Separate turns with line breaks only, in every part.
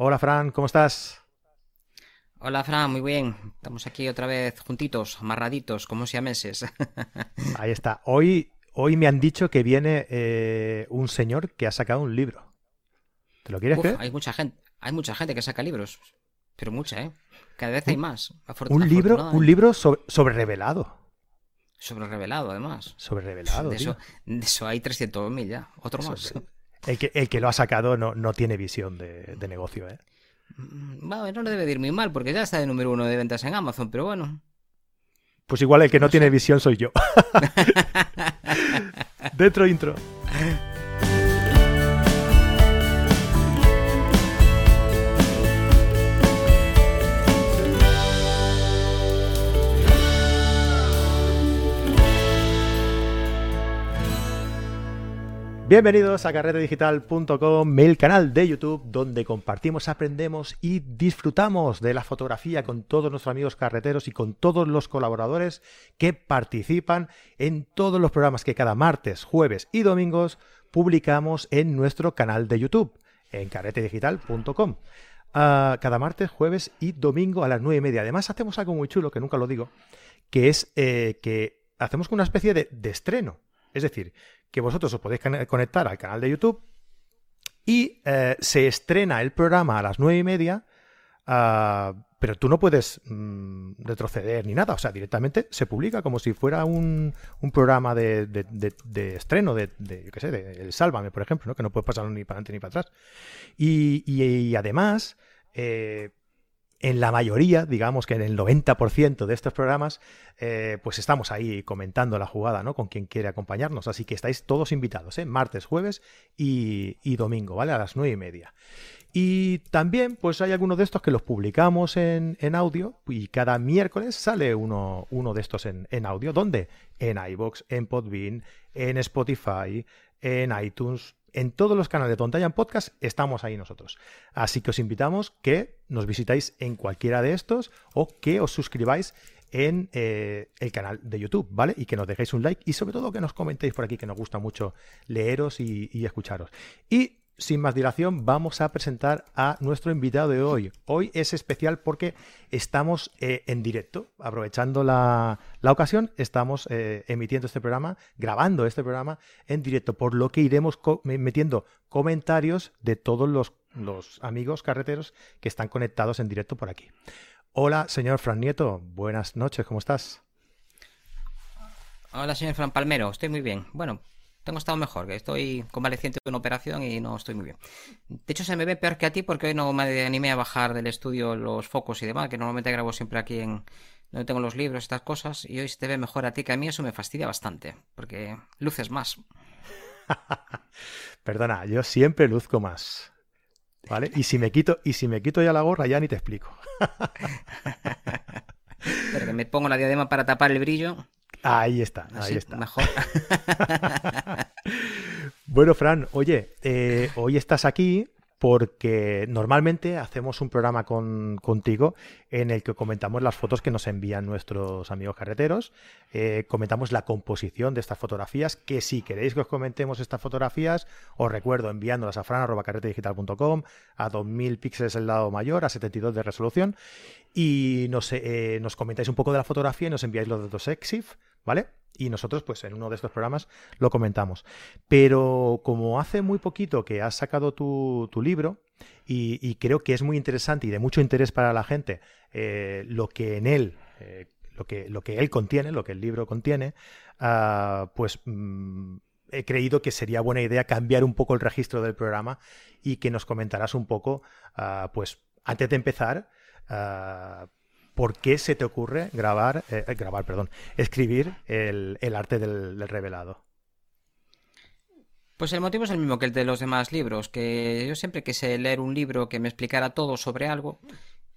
Hola Fran, ¿cómo estás?
Hola Fran, muy bien. Estamos aquí otra vez juntitos, amarraditos, como si a meses.
Ahí está. Hoy, hoy me han dicho que viene eh, un señor que ha sacado un libro. ¿Te lo quieres
Uf,
creer?
hay mucha gente, hay mucha gente que saca libros, pero mucha, ¿eh? Cada vez hay más.
Un libro, un libro sobre, sobre revelado.
sobre revelado, además.
Sobre revelado.
de,
tío.
eso, de eso hay 300.000 ya. Otro más.
El que, el que lo ha sacado no, no tiene visión de, de negocio, ¿eh?
Mm, Bueno, no le debe de ir muy mal porque ya está de número uno de ventas en Amazon, pero bueno.
Pues igual el que no tiene visión soy yo. Dentro intro. Bienvenidos a carretedigital.com, el canal de YouTube donde compartimos, aprendemos y disfrutamos de la fotografía con todos nuestros amigos carreteros y con todos los colaboradores que participan en todos los programas que cada martes, jueves y domingos publicamos en nuestro canal de YouTube, en carretedigital.com. Ah, cada martes, jueves y domingo a las nueve y media. Además hacemos algo muy chulo, que nunca lo digo, que es eh, que hacemos una especie de, de estreno. Es decir, que vosotros os podéis conectar al canal de YouTube y eh, se estrena el programa a las nueve y media, ah, pero tú no puedes mm, retroceder ni nada, o sea, directamente se publica como si fuera un, un programa de, de- de- estreno, de, yo qué sé, de El Sálvame, por ejemplo, ¿no? que no puedes pasar ni para adelante ni para atrás. Y, y- y además, eh, en la mayoría, digamos que en el 90% de estos programas, eh, pues estamos ahí comentando la jugada, ¿no? Con quien quiere acompañarnos. Así que estáis todos invitados, ¿eh? Martes, jueves y, domingo, ¿vale? A las nueve y media. Y también, pues hay algunos de estos que los publicamos en, audio y cada miércoles sale uno, uno de estos en, en audio. ¿Dónde? En iBox, en Podbean, en Spotify, en iTunes, en todos los canales donde hayan podcast, estamos ahí nosotros. Así que os invitamos que nos visitáis en cualquiera de estos o que os suscribáis en eh, el canal de YouTube, ¿vale? Y que nos dejéis un like y sobre todo que nos comentéis por aquí, que nos gusta mucho leeros y, y escucharos. Y sin más dilación, vamos a presentar a nuestro invitado de hoy. Hoy es especial porque estamos eh, en directo, aprovechando la, la ocasión, estamos eh, emitiendo este programa, grabando este programa en directo, por lo que iremos metiendo comentarios de todos los, los amigos carreteros que están conectados en directo por aquí. Hola, señor Fran Nieto, buenas noches, ¿cómo estás?
Hola, señor Fran Palmero, estoy muy bien. Bueno, tengo estado mejor, que estoy convaleciente de una operación y no estoy muy bien. De hecho, se me ve peor que a ti porque hoy no me animé a bajar del estudio los focos y demás, que normalmente grabo siempre aquí en donde tengo los libros, estas cosas, y hoy se te ve mejor a ti que a mí, eso me fastidia bastante, porque luces más.
Perdona, yo siempre luzco más. ¿Vale? Y si me quito, y si me quito ya la gorra, ya ni te explico.
Pero que me pongo la diadema para tapar el brillo,
Ahí está,
así
ahí está.
mejor.
Bueno, Fran, oye, eh, hoy estás aquí porque normalmente hacemos un programa con, contigo en el que comentamos las fotos que nos envían nuestros amigos carreteros, eh, comentamos la composición de estas fotografías, que si queréis que os comentemos estas fotografías, os recuerdo enviándolas a fran.carretedigital.com a 2000 píxeles el lado mayor, a 72 de resolución, y nos, eh, nos comentáis un poco de la fotografía y nos enviáis los datos EXIF, ¿vale? Y nosotros, pues en uno de estos programas lo comentamos. Pero como hace muy poquito que has sacado tu, libro, y, creo que es muy interesante y de mucho interés para la gente eh, lo que en él, eh, lo, que, lo que él contiene, lo que el libro contiene, ah, pues mm, he creído que sería buena idea cambiar un poco el registro del programa y que nos comentarás un poco, ah, pues antes de empezar, ah, ¿por qué se te ocurre grabar, eh, grabar, perdón, escribir el, arte del, revelado?
Pues el motivo es el mismo que el de los demás libros, que yo siempre quise leer un libro que me explicara todo sobre algo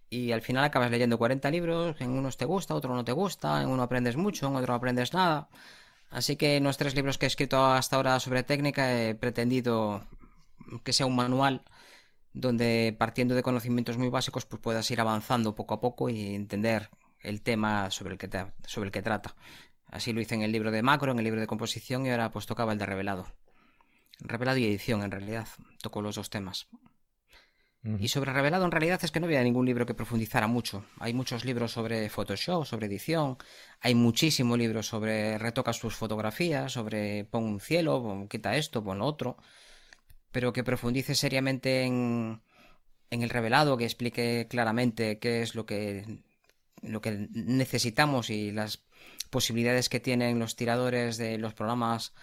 y al final acabas leyendo 40 libros, en unos te gusta, otro no te gusta, en uno aprendes mucho, en otro aprendes nada. Así que en los tres libros que he escrito hasta ahora sobre técnica he pretendido que sea un manual donde partiendo de conocimientos muy básicos pues puedas ir avanzando poco a poco y entender el tema sobre el que, te- sobre el que trata. Así lo hice en el libro de macro, en el libro de composición y ahora pues tocaba el de revelado. Revelado y edición, en realidad. Tocó los dos temas. Y sobre revelado, en realidad es que no había ningún libro que profundizara mucho. Hay muchos libros sobre Photoshop, sobre edición. Hay muchísimos libros sobre retocas tus fotografías, sobre pon un cielo, quita esto, pon otro. Pero que profundice seriamente en, en el revelado, que explique claramente qué es lo que, lo que necesitamos y las posibilidades que tienen los tiradores de los programas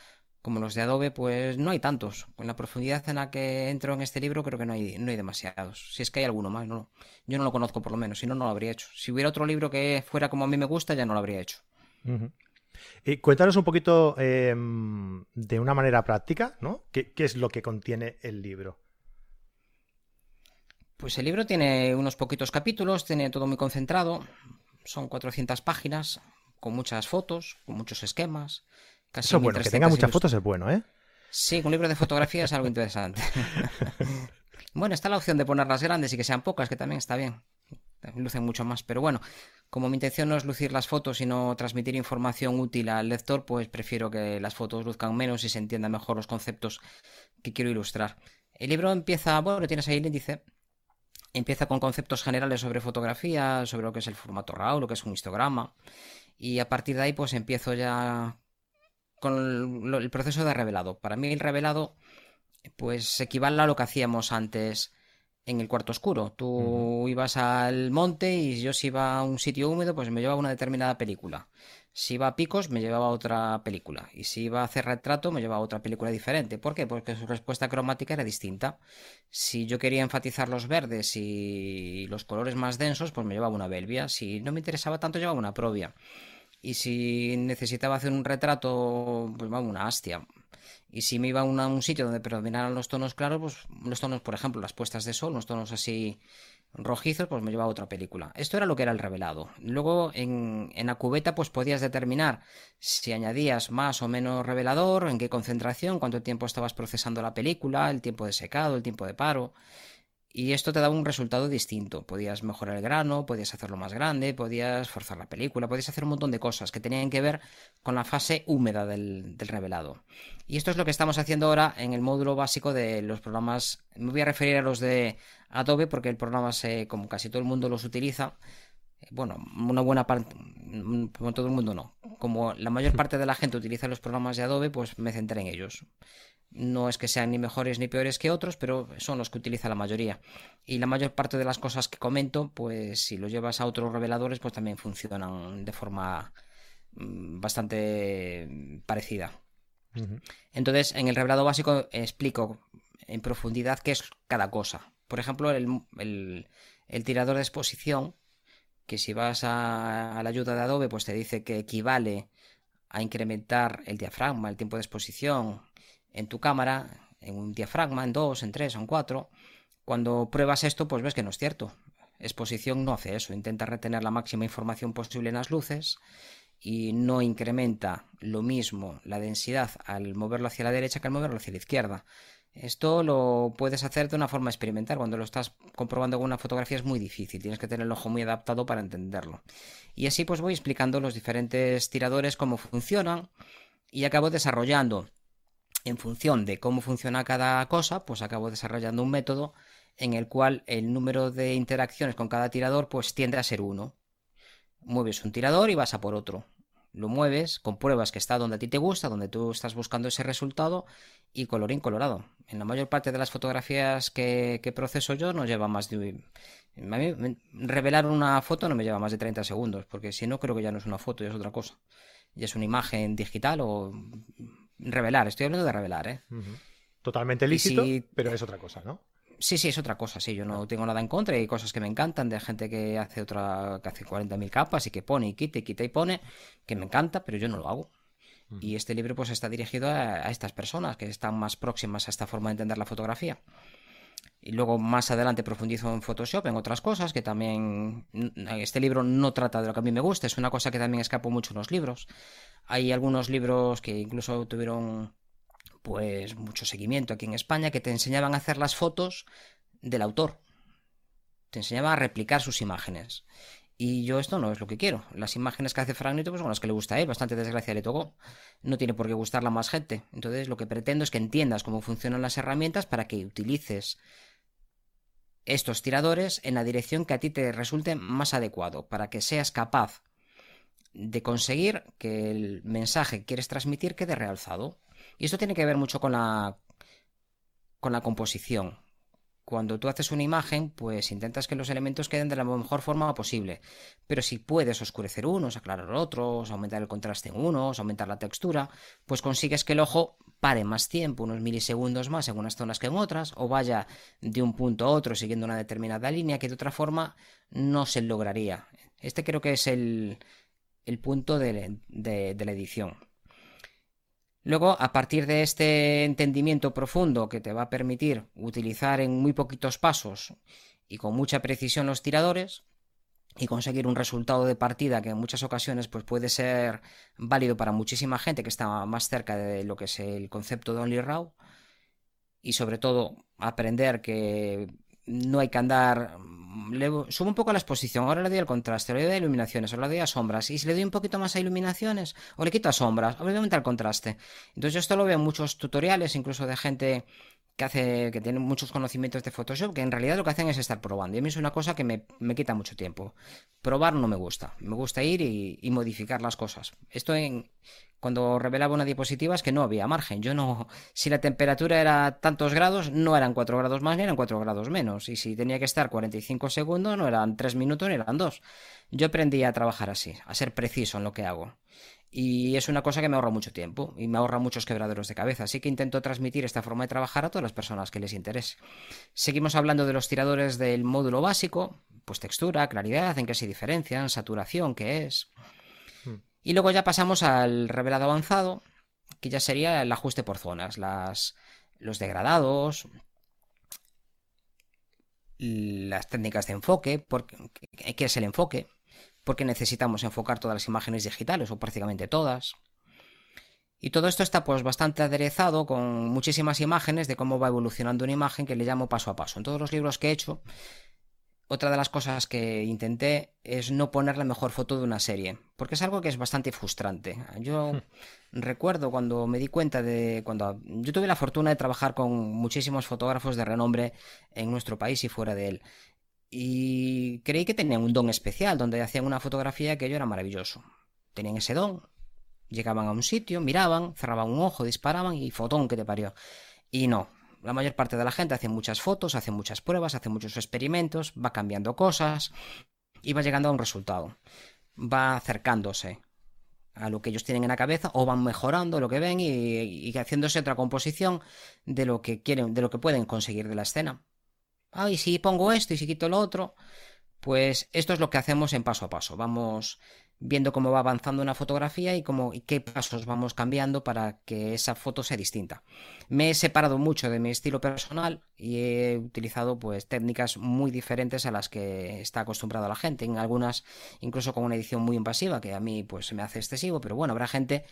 como los de Adobe, pues no hay tantos. Con la profundidad en la que entro en este libro, creo que no hay, no hay demasiados. Si es que hay alguno más, no, yo no lo conozco por lo menos, si no, no lo habría hecho. Si hubiera otro libro que fuera como a mí me gusta, ya no lo habría hecho.
Y cuéntanos un poquito em, de una manera práctica, ¿no? ¿Qué, es lo que contiene el libro?
Pues el libro tiene unos poquitos capítulos, tiene todo muy concentrado, son 400 páginas, con muchas fotos, con muchos esquemas,
eso bueno, que tenga muchas fotos es bueno, ¿eh?
Sí, un libro de fotografía es algo interesante. bueno, está la opción de ponerlas grandes y que sean pocas, que también está bien. Lucen mucho más, pero bueno, como mi intención no es lucir las fotos, sino transmitir información útil al lector, pues prefiero que las fotos luzcan menos y se entiendan mejor los conceptos que quiero ilustrar. El libro empieza, bueno, tienes ahí el índice, empieza con conceptos generales sobre fotografía, sobre lo que es el formato RAW, lo que es un histograma, y a partir de ahí pues empiezo ya con el, proceso de revelado. Para mí el revelado pues equivale a lo que hacíamos antes en el cuarto oscuro. Tú ibas al monte y yo si iba a un sitio húmedo pues me llevaba una determinada película. Si iba a picos me llevaba otra película. Y si iba a hacer retrato me llevaba otra película diferente. ¿Por qué? Porque su respuesta cromática era distinta. Si yo quería enfatizar los verdes y los colores más densos pues me llevaba una belvia. Si no me interesaba tanto llevaba una provia. Y si necesitaba hacer un retrato, pues vamos, una hastia. Y si me iba a, un sitio donde predominaran los tonos claros, pues los tonos, por ejemplo, las puestas de sol, los tonos así rojizos, pues me llevaba a otra película. Esto era lo que era el revelado. Luego en, en la cubeta, pues podías determinar si añadías más o menos revelador, en qué concentración, cuánto tiempo estabas procesando la película, el tiempo de secado, el tiempo de paro. Y esto te daba un resultado distinto. Podías mejorar el grano, podías hacerlo más grande, podías forzar la película, podías hacer un montón de cosas que tenían que ver con la fase húmeda del, revelado. Y esto es lo que estamos haciendo ahora en el módulo básico de los programas. Me voy a referir a los de Adobe porque el programa, se, como casi todo el mundo los utiliza, bueno, una buena parte, como todo el mundo no. Como la mayor parte de la gente utiliza los programas de Adobe, pues me centré en ellos. No es que sean ni mejores ni peores que otros, pero son los que utiliza la mayoría. Y la mayor parte de las cosas que comento, pues si lo llevas a otros reveladores, pues también funcionan de forma mm, bastante parecida. Entonces, en el revelado básico explico en profundidad qué es cada cosa. Por ejemplo, el, tirador de exposición, que si vas a, a, la ayuda de Adobe, pues te dice que equivale a incrementar el diafragma, el tiempo de exposición, en tu cámara, en un diafragma, en dos, en tres, en cuatro. Cuando pruebas esto, pues ves que no es cierto. Exposición no hace eso, intenta retener la máxima información posible en las luces y no incrementa lo mismo la densidad al moverlo hacia la derecha que al moverlo hacia la izquierda. Esto lo puedes hacer de una forma experimental. Cuando lo estás comprobando con una fotografía es muy difícil. Tienes que tener el ojo muy adaptado para entenderlo. Y así pues voy explicando los diferentes tiradores cómo funcionan y acabo desarrollando en función de cómo funciona cada cosa, pues acabo desarrollando un método en el cual el número de interacciones con cada tirador pues tiende a ser uno. Mueves un tirador y vas a por otro. Lo mueves, compruebas que está donde a ti te gusta, donde tú estás buscando ese resultado y colorín colorado. En la mayor parte de las fotografías que, proceso yo no lleva más de... revelar una foto no me lleva más de 30 segundos, porque si no creo que ya no es una foto, ya es otra cosa. Ya es una imagen digital o Revelar, estoy hablando de revelar, ¿eh?
Totalmente lícito, pero es otra cosa, ¿no?
Sí, sí, es otra cosa, sí, yo no tengo nada en contra, hay cosas que me encantan de gente que hace otra, que hace 40.000 capas y que pone y quita y quita y pone, que me encanta, pero yo no lo hago. Y este libro pues está dirigido a, estas personas que están más próximas a esta forma de entender la fotografía. Y luego más adelante profundizo en Photoshop, en otras cosas que también... Este libro no trata de lo que a mí me gusta, es una cosa que también escapo mucho en los libros. Hay algunos libros que incluso tuvieron pues mucho seguimiento aquí en España que te enseñaban a hacer las fotos del autor. Te enseñaba a replicar sus imágenes. Y yo esto no es lo que quiero. Las imágenes que hace Frank Nito pues son las que le gusta a él. Bastante desgracia le tocó. No tiene por qué gustarla más gente. Entonces lo que pretendo es que entiendas cómo funcionan las herramientas para que utilices estos tiradores en la dirección que a ti te resulte más adecuado, para que seas capaz de conseguir que el mensaje que quieres transmitir quede realzado. Y esto tiene que ver mucho con la, con la composición. Cuando tú haces una imagen, pues intentas que los elementos queden de la mejor forma posible. Pero si puedes oscurecer unos, aclarar otros, aumentar el contraste en unos, aumentar la textura, pues consigues que el ojo pare más tiempo, unos milisegundos más en unas zonas que en otras, o vaya de un punto a otro siguiendo una determinada línea que de otra forma no se lograría. Este creo que es el, el punto de, de la edición. Luego, a partir de este entendimiento profundo que te va a permitir utilizar en muy poquitos pasos y con mucha precisión los tiradores y conseguir un resultado de partida que en muchas ocasiones pues, puede ser válido para muchísima gente que está más cerca de lo que es el concepto de Only Raw y sobre todo aprender que no hay que andar. Le subo un poco la exposición, ahora le doy el contraste, le doy a iluminaciones, ahora le doy a sombras, y si le doy un poquito más a iluminaciones, o le quito a sombras, obviamente el contraste. Entonces yo esto lo veo en muchos tutoriales, incluso de gente que hace, que tiene muchos conocimientos de Photoshop, que en realidad lo que hacen es estar probando. Y a mí es una cosa que me, quita mucho tiempo. Probar no me gusta. Me gusta ir y, y modificar las cosas. Esto en, cuando revelaba una diapositiva es que no había margen. Yo no, si la temperatura era tantos grados, no eran 4 grados más ni eran 4 grados menos. Y si tenía que estar 45 segundos, no eran 3 minutos ni eran 2. Yo aprendí a trabajar así, a ser preciso en lo que hago. Y es una cosa que me ahorra mucho tiempo y me ahorra muchos quebraderos de cabeza. Así que intento transmitir esta forma de trabajar a todas las personas que les interese. Seguimos hablando de los tiradores del módulo básico, pues textura, claridad, en qué se diferencian, saturación, qué es. Y luego ya pasamos al revelado avanzado, que ya sería el ajuste por zonas, las, los degradados, las técnicas de enfoque, porque, ¿qué es el enfoque? Porque necesitamos enfocar todas las imágenes digitales o prácticamente todas. Y todo esto está pues bastante aderezado con muchísimas imágenes de cómo va evolucionando una imagen que le llamo paso a paso. En todos los libros que he hecho otra de las cosas que intenté es no poner la mejor foto de una serie, porque es algo que es bastante frustrante. Yo hmm. recuerdo cuando me di cuenta de cuando yo tuve la fortuna de trabajar con muchísimos fotógrafos de renombre en nuestro país y fuera de él. Y creí que tenían un don especial, donde hacían una fotografía que yo era maravilloso. Tenían ese don. Llegaban a un sitio, miraban, cerraban un ojo, disparaban y fotón que te parió. Y no, la mayor parte de la gente hace muchas fotos, hace muchas pruebas, hace muchos experimentos, va cambiando cosas y va llegando a un resultado. Va acercándose a lo que ellos tienen en la cabeza o van mejorando lo que ven y, haciéndose otra composición de lo que quieren, de lo que pueden conseguir de la escena. Ah, y si pongo esto y si quito lo otro, pues esto es lo que hacemos en paso a paso. Vamos viendo cómo va avanzando una fotografía y, cómo, y qué pasos vamos cambiando para que esa foto sea distinta. Me he separado mucho de mi estilo personal y he utilizado pues técnicas muy diferentes a las que está acostumbrada la gente. En algunas incluso con una edición muy invasiva que a mí pues se me hace excesivo, pero bueno, habrá gente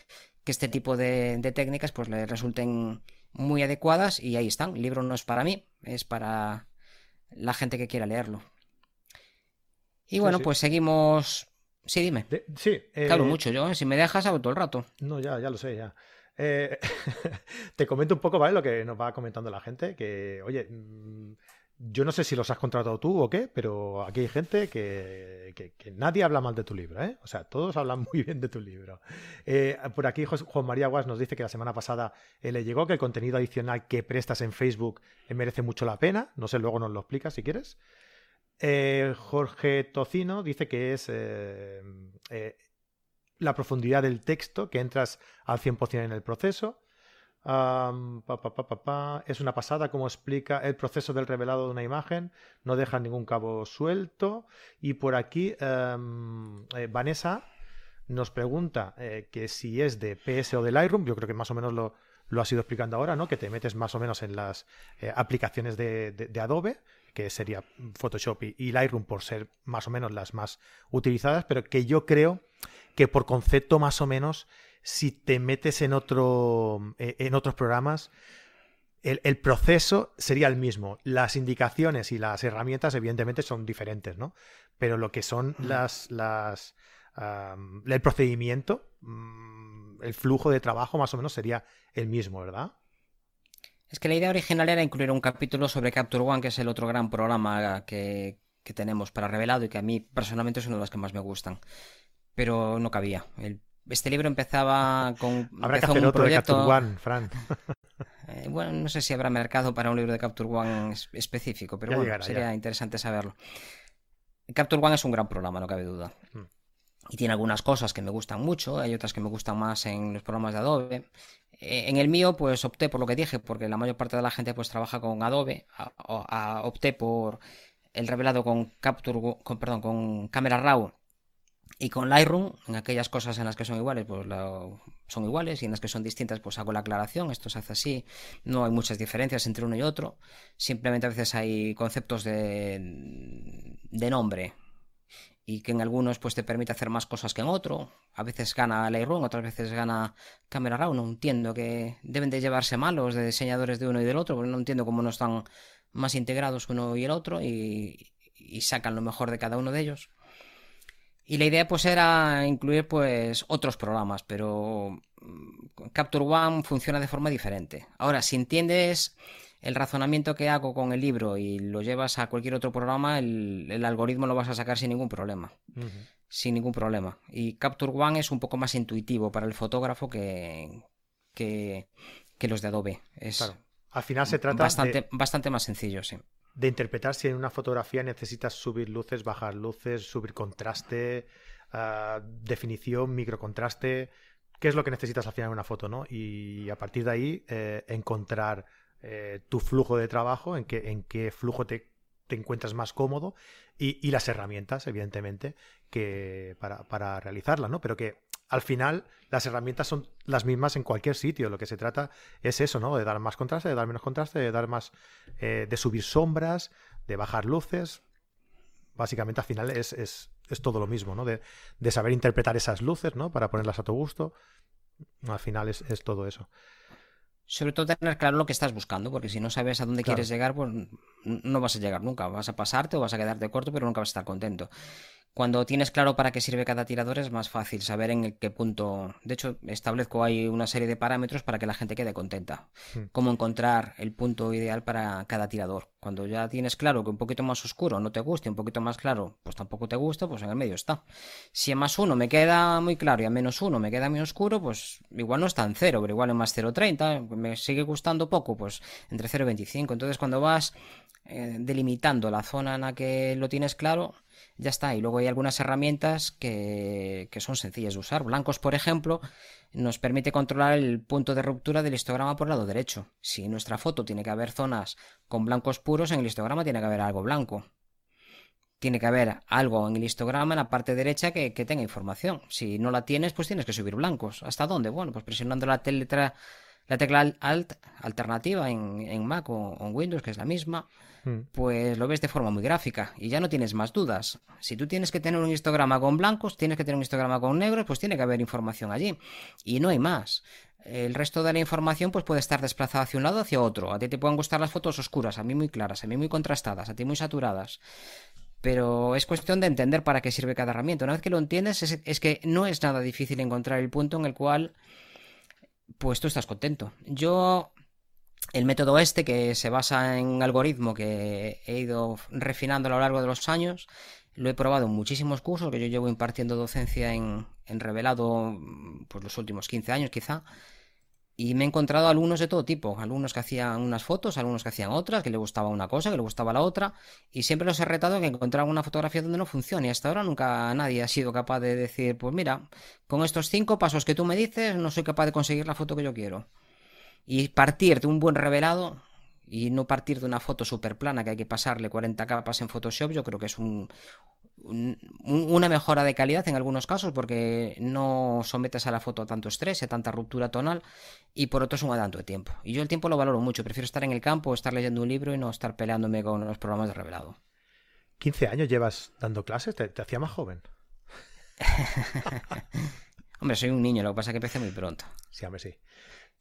que este tipo de, técnicas pues le resulten muy adecuadas y ahí están. El libro no es para mí, es para la gente que quiera leerlo. Y bueno, pues seguimos Sí, dime.
sí.
Eh, hablo mucho yo, ¿eh? si me dejas hablo todo el rato.
No, ya, ya lo sé, ya. Eh, te comento un poco, ¿vale? Lo que nos va comentando la gente, que, oye, mm, yo no sé si los has contratado tú o qué, pero aquí hay gente que, que, nadie habla mal de tu libro, ¿eh? O sea, todos hablan muy bien de tu libro. Eh, por aquí Juan María Guas nos dice que la semana pasada le llegó que el contenido adicional que prestas en Facebook merece mucho la pena. No sé, luego nos lo explicas si quieres. Eh, Jorge Tocino dice que es eh, eh, la profundidad del texto, que entras al 100% en el proceso. Es una pasada como explica el proceso del revelado de una imagen, no deja ningún cabo suelto. Y por aquí em, Vanessa nos pregunta que si es de PS o de Lightroom, yo creo que más o menos lo, lo has ido explicando ahora, ¿no? Que te metes más o menos en las aplicaciones de, Adobe que sería Photoshop y, Lightroom por ser más o menos las más utilizadas, pero que yo creo que por concepto más o menos, si te metes en, otro, eh, en otros programas, el, proceso sería el mismo. Las indicaciones y las herramientas, evidentemente, son diferentes, ¿no? Pero lo que son las. las el procedimiento, mm, el flujo de trabajo, más o menos, sería el mismo, ¿verdad?
Es que la idea original era incluir un capítulo sobre Capture One, que es el otro gran programa que, que tenemos para revelado y que a mí personalmente es uno de los que más me gustan. Pero no cabía. Este libro empezaba con.
Habrá que hacer otro de Capture One, Fran.
Eh, bueno, no sé si habrá mercado para un libro de Capture One específico, pero bueno, sería interesante saberlo. Capture One es un gran programa, no cabe duda. Hmm. Y tiene algunas cosas que me gustan mucho, hay otras que me gustan más en los programas de Adobe. Eh, en el mío, pues opté por lo que dije, porque la mayor parte de la gente pues trabaja con Adobe. opté por el revelado con Capture, con, perdón, con Camera Raw y con Lightroom, en aquellas cosas en las que son iguales, pues son iguales, y en las que son distintas, pues hago la aclaración, esto se hace así, no hay muchas diferencias entre uno y otro, simplemente a veces hay conceptos de, de nombre, y que en algunos pues te permite hacer más cosas que en otro, a veces gana Lightroom, otras veces gana Camera Raw, no entiendo que deben de llevarse malos de diseñadores de uno y del otro, porque no entiendo cómo no están más integrados uno y el otro y, sacan lo mejor de cada uno de ellos. Y la idea pues era incluir pues otros programas, pero mm, Capture One funciona de forma diferente. Ahora, si entiendes el razonamiento que hago con el libro y lo llevas a cualquier otro programa, el, algoritmo lo vas a sacar sin ningún problema. Sin ningún problema. Y Capture One es un poco más intuitivo para el fotógrafo que, que, los de Adobe. Es,
al final se trata
bastante, bastante más sencillo, sí.
De interpretar si en una fotografía necesitas subir luces, bajar luces, subir contraste, uh, definición, microcontraste. ¿Qué es lo que necesitas al final en una foto, no? Y a partir de ahí eh, encontrar eh, tu flujo de trabajo, en qué, en qué flujo te, te encuentras más cómodo y, y, las herramientas, evidentemente, que para, para realizarla, ¿no? Pero que al final las herramientas son las mismas en cualquier sitio. Lo que se trata es eso, ¿no? De dar más contraste, de dar menos contraste, de dar más. Eh, de subir sombras, de bajar luces. Básicamente al final es, es, es todo lo mismo, ¿no? De, de, saber interpretar esas luces, ¿no? Para ponerlas a tu gusto. Al final es, es, todo eso.
Sobre todo tener claro lo que estás buscando, porque si no sabes a dónde quieres llegar, pues no vas a llegar nunca. Vas a pasarte o vas a quedarte corto, pero nunca vas a estar contento. Cuando tienes claro para qué sirve cada tirador es más fácil saber en qué punto. De hecho, establezco ahí una serie de parámetros para que la gente quede contenta. Hmm. Cómo encontrar el punto ideal para cada tirador. Cuando ya tienes claro que un poquito más oscuro no te gusta, un poquito más claro pues tampoco te gusta, pues en el medio está. Si en más uno me queda muy claro y a menos uno me queda muy oscuro, pues igual no está en cero, pero igual en más 0.30, me sigue gustando poco, pues entre 0.25. Entonces cuando vas eh, delimitando la zona en la que lo tienes claro, ya está. Y luego hay algunas herramientas que, son sencillas de usar. Blancos, por ejemplo, nos permite controlar el punto de ruptura del histograma por el lado derecho. Si en nuestra foto tiene que haber zonas con blancos puros, en el histograma tiene que haber algo blanco. Tiene que haber algo en el histograma en la parte derecha que, tenga información. Si no la tienes, pues tienes que subir blancos. ¿Hasta dónde? Bueno, pues presionando la, la tecla Alt alternativa en, Mac o en Windows, que es la misma, Hmm. pues lo ves de forma muy gráfica y ya no tienes más dudas. Si tú tienes que tener un histograma con blancos, tienes que tener un histograma con negros, pues tiene que haber información allí. Y no hay más. El resto de la información pues puede estar desplazada hacia un lado hacia otro. A ti te pueden gustar las fotos oscuras, a mí muy claras, a mí muy contrastadas, a ti muy saturadas. Pero es cuestión de entender para qué sirve cada herramienta. Una vez que lo entiendes, es, es que no es nada difícil encontrar el punto en el cual pues tú estás contento. Yo el método este, que se basa en un algoritmo que he ido refinando a lo largo de los años, lo he probado en muchísimos cursos, que yo llevo impartiendo docencia en, revelado pues, los últimos 15 años quizá, y me he encontrado alumnos de todo tipo, alumnos que hacían unas fotos, alumnos que hacían otras, que le gustaba una cosa, que le gustaba la otra, y siempre los he retado que encontraran una fotografía donde no funcione, y hasta ahora nunca nadie ha sido capaz de decir, pues mira, con estos cinco pasos que tú me dices, no soy capaz de conseguir la foto que yo quiero. Y partir de un buen revelado y no partir de una foto super plana que hay que pasarle 40 capas en Photoshop, yo creo que es un, una mejora de calidad en algunos casos porque no sometes a la foto a tanto estrés, a tanta ruptura tonal y por otro es un adelanto de tiempo. Y yo el tiempo lo valoro mucho, prefiero estar en el campo, estar leyendo un libro y no estar peleándome con los programas de revelado.
15 años llevas dando clases, te, hacía más joven.
hombre, soy un niño, lo que pasa es que empecé muy pronto.
Sí, hombre, sí.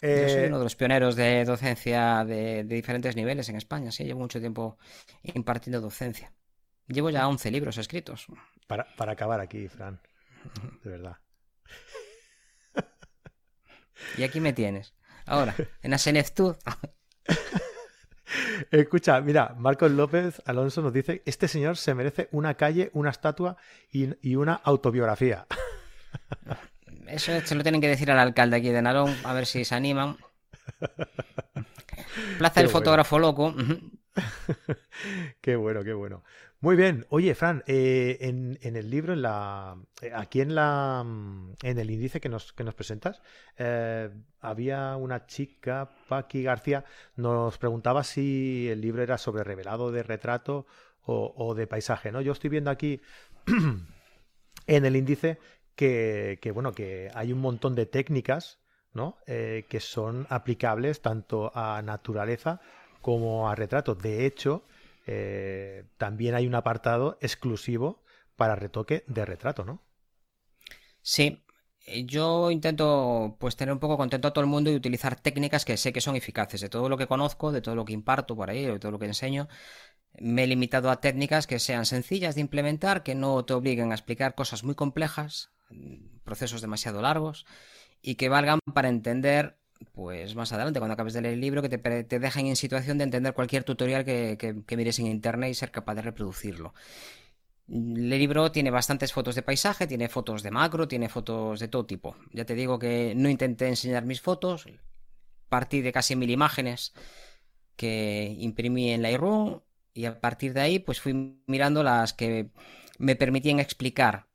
Yo soy eh, uno de los pioneros de docencia de, diferentes niveles en España, sí, llevo mucho tiempo impartiendo docencia. Llevo ya 11 libros escritos.
Para, para acabar aquí, Fran, de verdad.
Y aquí me tienes. Ahora, en la senectud.
Escucha, mira, Marcos López Alonso nos dice, este señor se merece una calle, una estatua y, una autobiografía.
Eso se lo tienen que decir al alcalde aquí de Narón, a ver si se animan. Plaza del fotógrafo loco.
qué bueno, qué bueno. Muy bien. Oye, Fran, eh, en, el libro, en la, eh, aquí en la mm, en el índice que nos, que nos presentas, eh, había una chica, Paqui García, nos preguntaba si el libro era sobre revelado de retrato o, de paisaje, ¿no? Yo estoy viendo aquí en el índice que, bueno, que hay un montón de técnicas, ¿no? que son aplicables tanto a naturaleza como a retrato. De hecho, eh, también hay un apartado exclusivo para retoque de retrato, ¿no?
Sí, eh, yo intento pues tener un poco contento a todo el mundo y utilizar técnicas que sé que son eficaces. De todo lo que conozco, de todo lo que imparto por ahí, de todo lo que enseño, me he limitado a técnicas que sean sencillas de implementar, que no te obliguen a explicar cosas muy complejas, procesos demasiado largos, y que valgan para entender pues más adelante, cuando acabes de leer el libro, que te, te dejen en situación de entender cualquier tutorial que, que, mires en internet y ser capaz de reproducirlo. El libro tiene bastantes fotos de paisaje, tiene fotos de macro, tiene fotos de todo tipo. Ya te digo que no intenté enseñar mis fotos, partí de casi mil imágenes que imprimí en Lightroom y a partir de ahí pues fui mirando las que me permitían explicar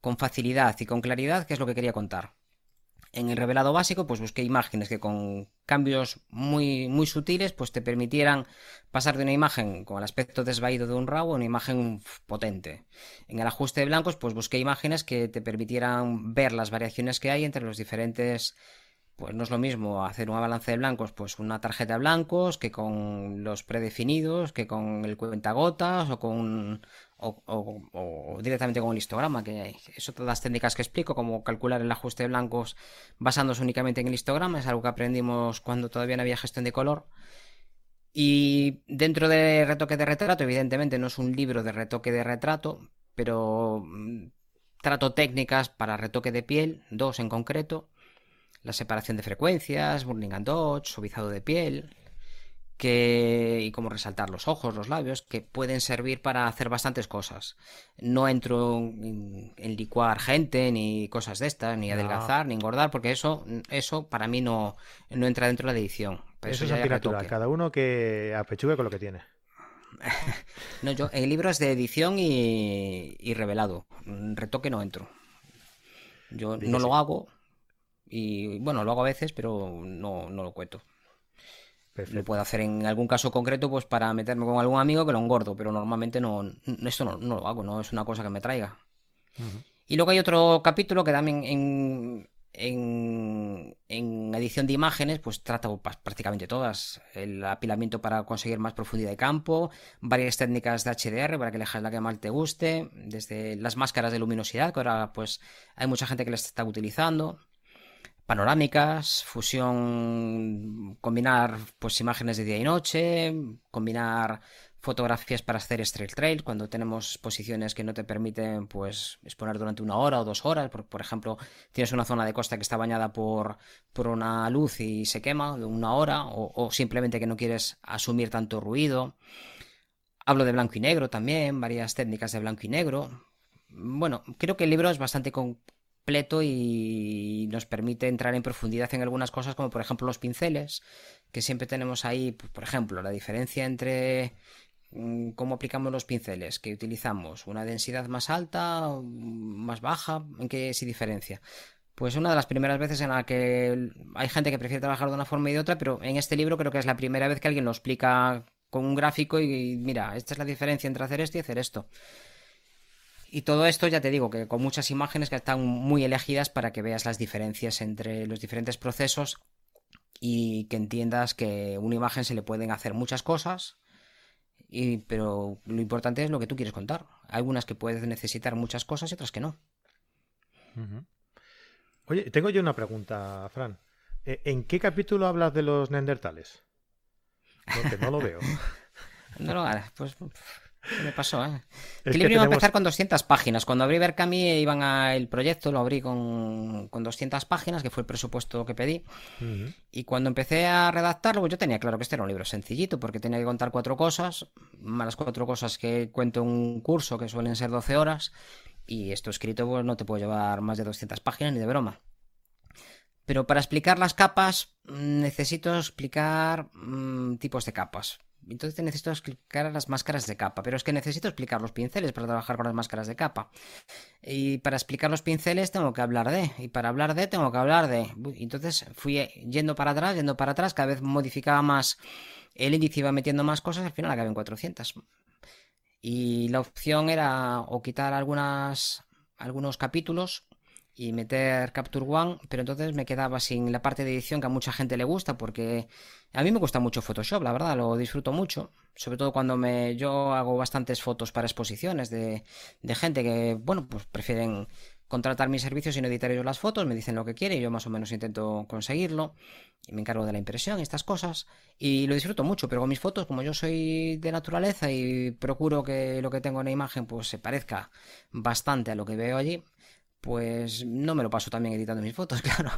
con facilidad y con claridad qué es lo que quería contar. En el revelado básico, pues busqué imágenes que con cambios muy, muy sutiles, pues te permitieran pasar de una imagen con el aspecto desvaído de un RAW a una imagen potente. En el ajuste de blancos, pues busqué imágenes que te permitieran ver las variaciones que hay entre los diferentes pues no es lo mismo hacer un balance de blancos, pues una tarjeta de blancos, que con los predefinidos, que con el cuentagotas o con o, directamente con el histograma, que es otra de las técnicas que explico, como calcular el ajuste de blancos basándose únicamente en el histograma, es algo que aprendimos cuando todavía no había gestión de color. Y dentro de retoque de retrato, evidentemente no es un libro de retoque de retrato, pero mm, trato técnicas para retoque de piel, dos en concreto, la separación de frecuencias, burning and dodge, suavizado de piel, que, y cómo resaltar los ojos, los labios, que pueden servir para hacer bastantes cosas. No entro en, licuar gente, ni cosas de estas, ni adelgazar, ni engordar, porque eso, eso para mí no, no entra dentro de la edición.
eso, es natural, cada uno que apechugue con lo que tiene.
no, yo, el libro es de edición y, y revelado. Retoque no entro. Yo no lo hago. Y bueno, lo hago a veces, pero no, no lo cuento. Lo puedo hacer en algún caso concreto, pues para meterme con algún amigo que lo engordo, pero normalmente no, esto no, lo hago, no es una cosa que me traiga. Y luego hay otro capítulo que también en, en, edición de imágenes, pues trata prácticamente todas. El apilamiento para conseguir más profundidad de campo, varias técnicas de HDR para que elijas la que más te guste, desde las máscaras de luminosidad, que ahora pues hay mucha gente que las está utilizando panorámicas, fusión, combinar pues imágenes de día y noche, combinar fotografías para hacer straight trail cuando tenemos posiciones que no te permiten pues exponer durante una hora o dos horas. Por, por, ejemplo tienes una zona de costa que está bañada por, por una luz y se quema de una hora o, o, simplemente que no quieres asumir tanto ruido. Hablo de blanco y negro también varias técnicas de blanco y negro. Bueno creo que el libro es bastante con, y nos permite entrar en profundidad en algunas cosas como por ejemplo los pinceles que siempre tenemos ahí por ejemplo la diferencia entre mm, cómo aplicamos los pinceles que utilizamos una densidad más alta más baja en qué se diferencia pues una de las primeras veces en la que hay gente que prefiere trabajar de una forma y de otra pero en este libro creo que es la primera vez que alguien lo explica con un gráfico y mira esta es la diferencia entre hacer esto y hacer esto y todo esto, ya te digo, que con muchas imágenes que están muy elegidas para que veas las diferencias entre los diferentes procesos y que entiendas que una imagen se le pueden hacer muchas cosas, y, pero lo importante es lo que tú quieres contar. algunas que puedes necesitar muchas cosas y otras que no.
Oye, tengo yo una pregunta, Fran. Eh, ¿En qué capítulo hablas de los neandertales? Porque no lo veo.
no lo hagas, pues me pasó, ¿eh? el libro iba a empezar con 200 páginas. Cuando abrí Berkami iban a el proyecto, lo abrí con, con 200 páginas, que fue el presupuesto que pedí. Y cuando empecé a redactarlo, pues yo tenía claro que este era un libro sencillito, porque tenía que contar cuatro cosas, más las cuatro cosas que cuento en un curso, que suelen ser 12 horas. Y esto escrito pues, no te puede llevar más de 200 páginas ni de broma. Pero para explicar las capas mm, necesito explicar mm, tipos de capas. Entonces necesito explicar las máscaras de capa, pero es que necesito explicar los pinceles para trabajar con las máscaras de capa. Y para explicar los pinceles tengo que hablar de, y para hablar de tengo que hablar de. Entonces fui yendo para atrás, yendo para atrás, cada vez modificaba más el índice, iba metiendo más cosas, al final acabé en 400. Y la opción era o quitar algunas, algunos capítulos y meter Capture One, pero entonces me quedaba sin la parte de edición que a mucha gente le gusta, porque a mí me gusta mucho Photoshop, la verdad, lo disfruto mucho, sobre todo cuando me yo hago bastantes fotos para exposiciones de, de gente que, bueno, pues prefieren contratar mis servicios y no editar ellos las fotos, me dicen lo que quieren y yo más o menos intento conseguirlo y me encargo de la impresión y estas cosas y lo disfruto mucho, pero con mis fotos, como yo soy de naturaleza y procuro que lo que tengo en la imagen pues se parezca bastante a lo que veo allí, pues no me lo paso también editando mis fotos, claro.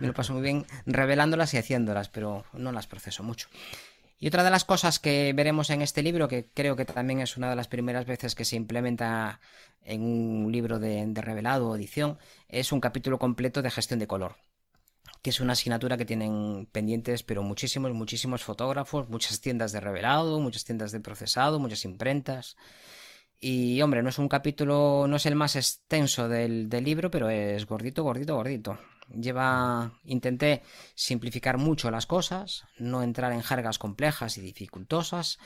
me lo paso muy bien revelándolas y haciéndolas, pero no las proceso mucho. Y otra de las cosas que veremos en este libro, que creo que también es una de las primeras veces que se implementa en un libro de, revelado o edición, es un capítulo completo de gestión de color que es una asignatura que tienen pendientes, pero muchísimos, muchísimos fotógrafos, muchas tiendas de revelado, muchas tiendas de procesado, muchas imprentas. Y hombre, no es un capítulo, no es el más extenso del, libro, pero es gordito, gordito, gordito. Lleva. Intenté simplificar mucho las cosas, no entrar en jergas complejas y dificultosas,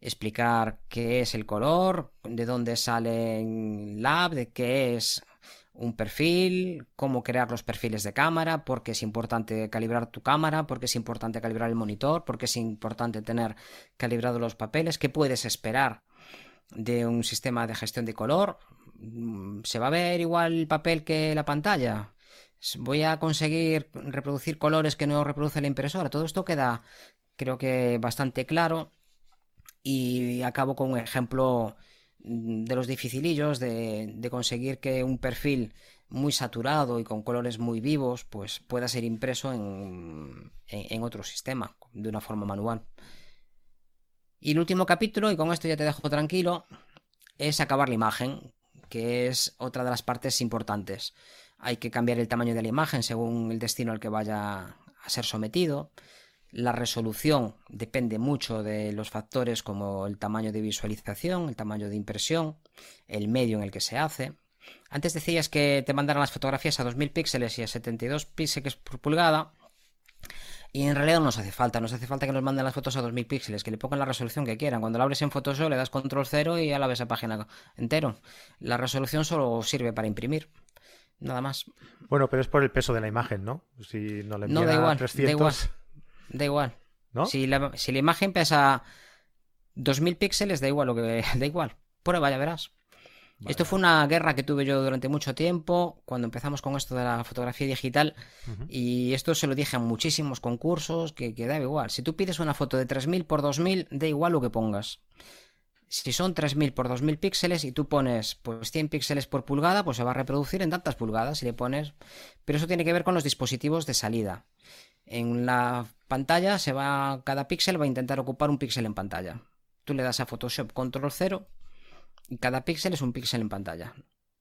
explicar qué es el color, de dónde sale el lab, de qué es un perfil, cómo crear los perfiles de cámara, por qué es importante calibrar tu cámara, por qué es importante calibrar el monitor, por qué es importante tener calibrados los papeles, qué puedes esperar de un sistema de gestión de color, mm, ¿se va a ver igual el papel que la pantalla? ¿Voy a conseguir reproducir colores que no reproduce la impresora? Todo esto queda, creo que, bastante claro. Y acabo con un ejemplo mm, de los dificilillos de, de conseguir que un perfil muy saturado y con colores muy vivos pues pueda ser impreso en, en otro sistema de una forma manual. Y el último capítulo, y con esto ya te dejo tranquilo, es acabar la imagen, que es otra de las partes importantes. Hay que cambiar el tamaño de la imagen según el destino al que vaya a ser sometido. La resolución depende mucho de los factores como el tamaño de visualización, el tamaño de impresión, el medio en el que se hace. Antes decías que te mandaran las fotografías a 2000 píxeles y a 72 píxeles por pulgada. Y en realidad no nos hace falta, nos hace falta que nos manden las fotos a 2000 píxeles, que le pongan la resolución que quieran. Cuando la abres en Photoshop le das control cero y ya la ves a página entero. La resolución solo sirve para imprimir. Nada más.
Bueno, pero es por el peso de la imagen, ¿no? Si no le no,
da igual,
300...
da igual. Da igual. ¿No? Si la, si la imagen pesa 2000 píxeles, da igual lo que da igual. Prueba, ya verás. Esto fue una guerra que tuve yo durante mucho tiempo, cuando empezamos con esto de la fotografía digital, y esto se lo dije a muchísimos concursos, que, que da igual. Si tú pides una foto de 3000 por 2000, da igual lo que pongas. Si son 3000 por 2000 píxeles y tú pones pues 100 píxeles por pulgada, pues se va a reproducir en tantas pulgadas si le pones. Pero eso tiene que ver con los dispositivos de salida. En la pantalla se va cada píxel va a intentar ocupar un píxel en pantalla. Tú le das a Photoshop control 0 cada píxel es un píxel en pantalla.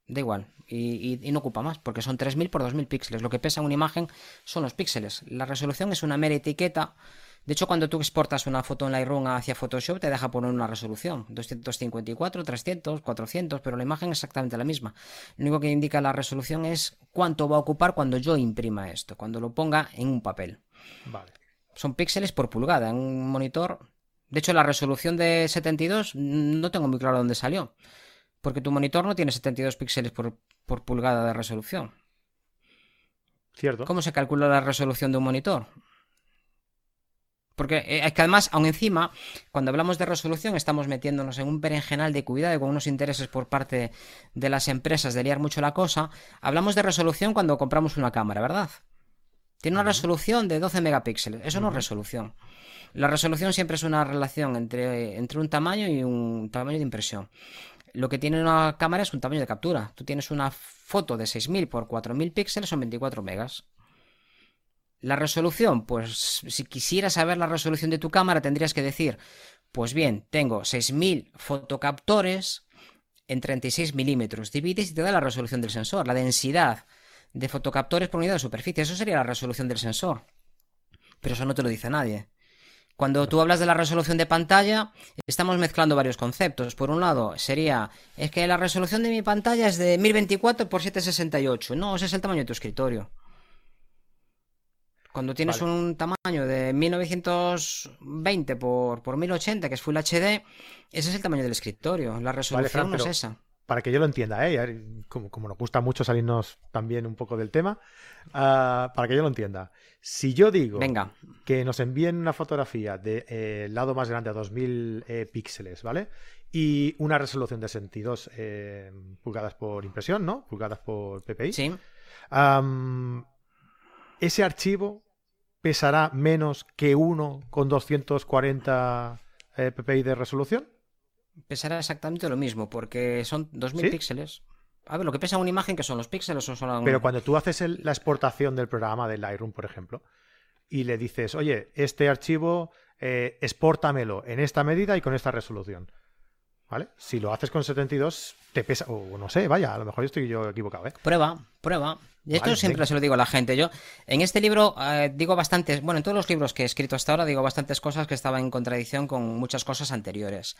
Da igual. Y, no ocupa más, porque son 3000 por 2000 píxeles. Lo que pesa una imagen son los píxeles. La resolución es una mera etiqueta. De hecho, cuando tú exportas una foto en Lightroom hacia Photoshop, te deja poner una resolución: 254, 300, 400, pero la imagen es exactamente la misma. Lo único que indica la resolución es cuánto va a ocupar cuando yo imprima esto, cuando lo ponga en un papel.
Vale.
Son píxeles por pulgada. En un monitor de hecho, la resolución de 72 no tengo muy claro dónde salió. Porque tu monitor no tiene 72 píxeles por, pulgada de resolución.
Cierto.
¿Cómo se calcula la resolución de un monitor? Porque eh, es que además, aún encima, cuando hablamos de resolución, estamos metiéndonos en un berenjenal de cuidado y con unos intereses por parte de las empresas de liar mucho la cosa. Hablamos de resolución cuando compramos una cámara, ¿verdad? Tiene una resolución de 12 megapíxeles. Eso no es resolución. La resolución siempre es una relación entre, entre un tamaño y un tamaño de impresión. Lo que tiene una cámara es un tamaño de captura. Tú tienes una foto de 6000 por 4000 píxeles, son 24 megas. La resolución, pues si quisieras saber la resolución de tu cámara tendrías que decir, pues bien, tengo 6000 fotocaptores en 36 milímetros. Divides y te da la resolución del sensor, la densidad de fotocaptores por unidad de superficie. Eso sería la resolución del sensor. Pero eso no te lo dice nadie. Cuando tú hablas de la resolución de pantalla, estamos mezclando varios conceptos. Por un lado, sería, es que la resolución de mi pantalla es de 1024 x 768. No, ese es el tamaño de tu escritorio. Cuando tienes un tamaño de 1920 por, por 1080, que es Full HD, ese es el tamaño del escritorio. La resolución no es esa.
Para que yo lo entienda, ¿eh? como, nos gusta mucho salirnos también un poco del tema, ah, para que yo lo entienda. Si yo digo
Venga.
que nos envíen una fotografía del de, eh, lado más grande a 2000 eh, píxeles, ¿vale? Y una resolución de 62 eh, pulgadas por impresión, ¿no? Pulgadas por PPI.
Sí.
ese archivo pesará menos que uno con 240 ppi de resolución?
Pesará exactamente lo mismo, porque son 2000 píxeles. A ver, lo que pesa una imagen, que son los píxeles o son...
Pero cuando tú haces la exportación del programa de Lightroom, por ejemplo, y le dices, oye, este archivo, eh, exportamelo en esta medida y con esta resolución. ¿Vale? Si lo haces con 72, te pesa, o no sé, vaya, a lo mejor estoy yo equivocado, ¿eh?
Prueba, prueba. Y esto siempre se lo digo a la gente. Yo en este libro eh, digo bastantes, bueno, en todos los libros que he escrito hasta ahora digo bastantes cosas que estaban en contradicción con muchas cosas anteriores.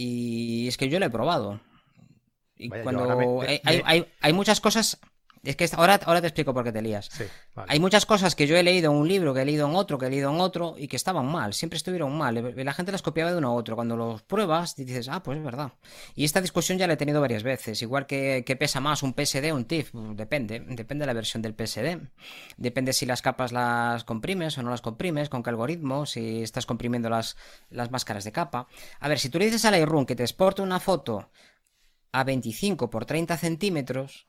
Y es que yo lo he probado. Y cuando hay, muchas cosas es que ahora, ahora te explico por qué te lías. Hay muchas cosas que yo he leído en un libro, que he leído en otro, que he leído en otro, y que estaban mal, siempre estuvieron mal. La gente las copiaba de uno a otro. Cuando los pruebas, dices, ah, pues es verdad. Y esta discusión ya la he tenido varias veces. Igual que, pesa más un PSD o un TIFF, depende. Depende de la versión del PSD. Depende si las capas las comprimes o no las comprimes, con qué algoritmo, si estás comprimiendo las, las máscaras de capa. A ver, si tú le dices a Lightroom que te exporte una foto a 25 por 30 centímetros,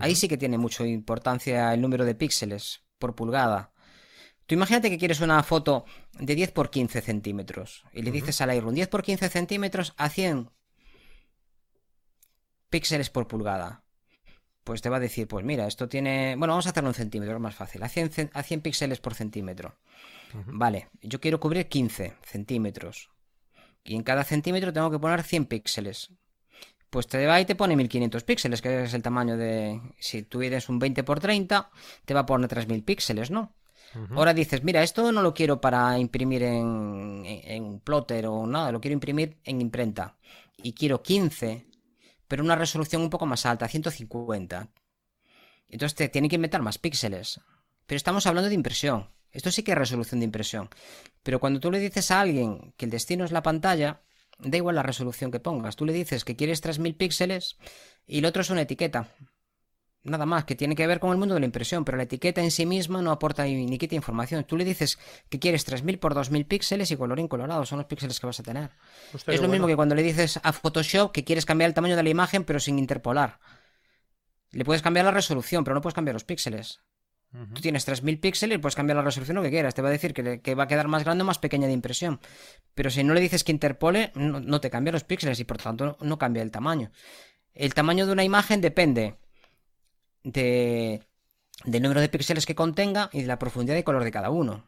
ahí sí que tiene mucha importancia el número de píxeles por pulgada. Tú imagínate que quieres una foto de 10 por 15 centímetros y le dices a Lightroom 10 por 15 centímetros a 100 píxeles por pulgada. Pues te va a decir, pues mira, esto tiene... Bueno, vamos a hacerlo en centímetros, es más fácil. A 100, a 100 píxeles por centímetro. Vale, yo quiero cubrir 15 centímetros. Y en cada centímetro tengo que poner 100 píxeles pues te va y te pone 1500 píxeles, que es el tamaño de... Si tú eres un 20 por 30, te va a poner 3000 píxeles, ¿no? Ahora dices, mira, esto no lo quiero para imprimir en, en, plotter o nada, lo quiero imprimir en imprenta. Y quiero 15, pero una resolución un poco más alta, 150. Entonces te tiene que inventar más píxeles. Pero estamos hablando de impresión. Esto sí que es resolución de impresión. Pero cuando tú le dices a alguien que el destino es la pantalla, Da igual la resolución que pongas. Tú le dices que quieres 3000 píxeles y el otro es una etiqueta. Nada más, que tiene que ver con el mundo de la impresión, pero la etiqueta en sí misma no aporta ni quita información. Tú le dices que quieres 3000 por 2000 píxeles y colorín colorado, son los píxeles que vas a tener. es lo mismo que cuando le dices a Photoshop que quieres cambiar el tamaño de la imagen pero sin interpolar. Le puedes cambiar la resolución, pero no puedes cambiar los píxeles. Tú tienes 3000 píxeles y puedes cambiar la resolución lo que quieras. Te va a decir que, va a quedar más grande o más pequeña de impresión. Pero si no le dices que interpole, no, te cambia los píxeles y por tanto no, cambia el tamaño. El tamaño de una imagen depende de, del número de píxeles que contenga y de la profundidad de color de cada uno.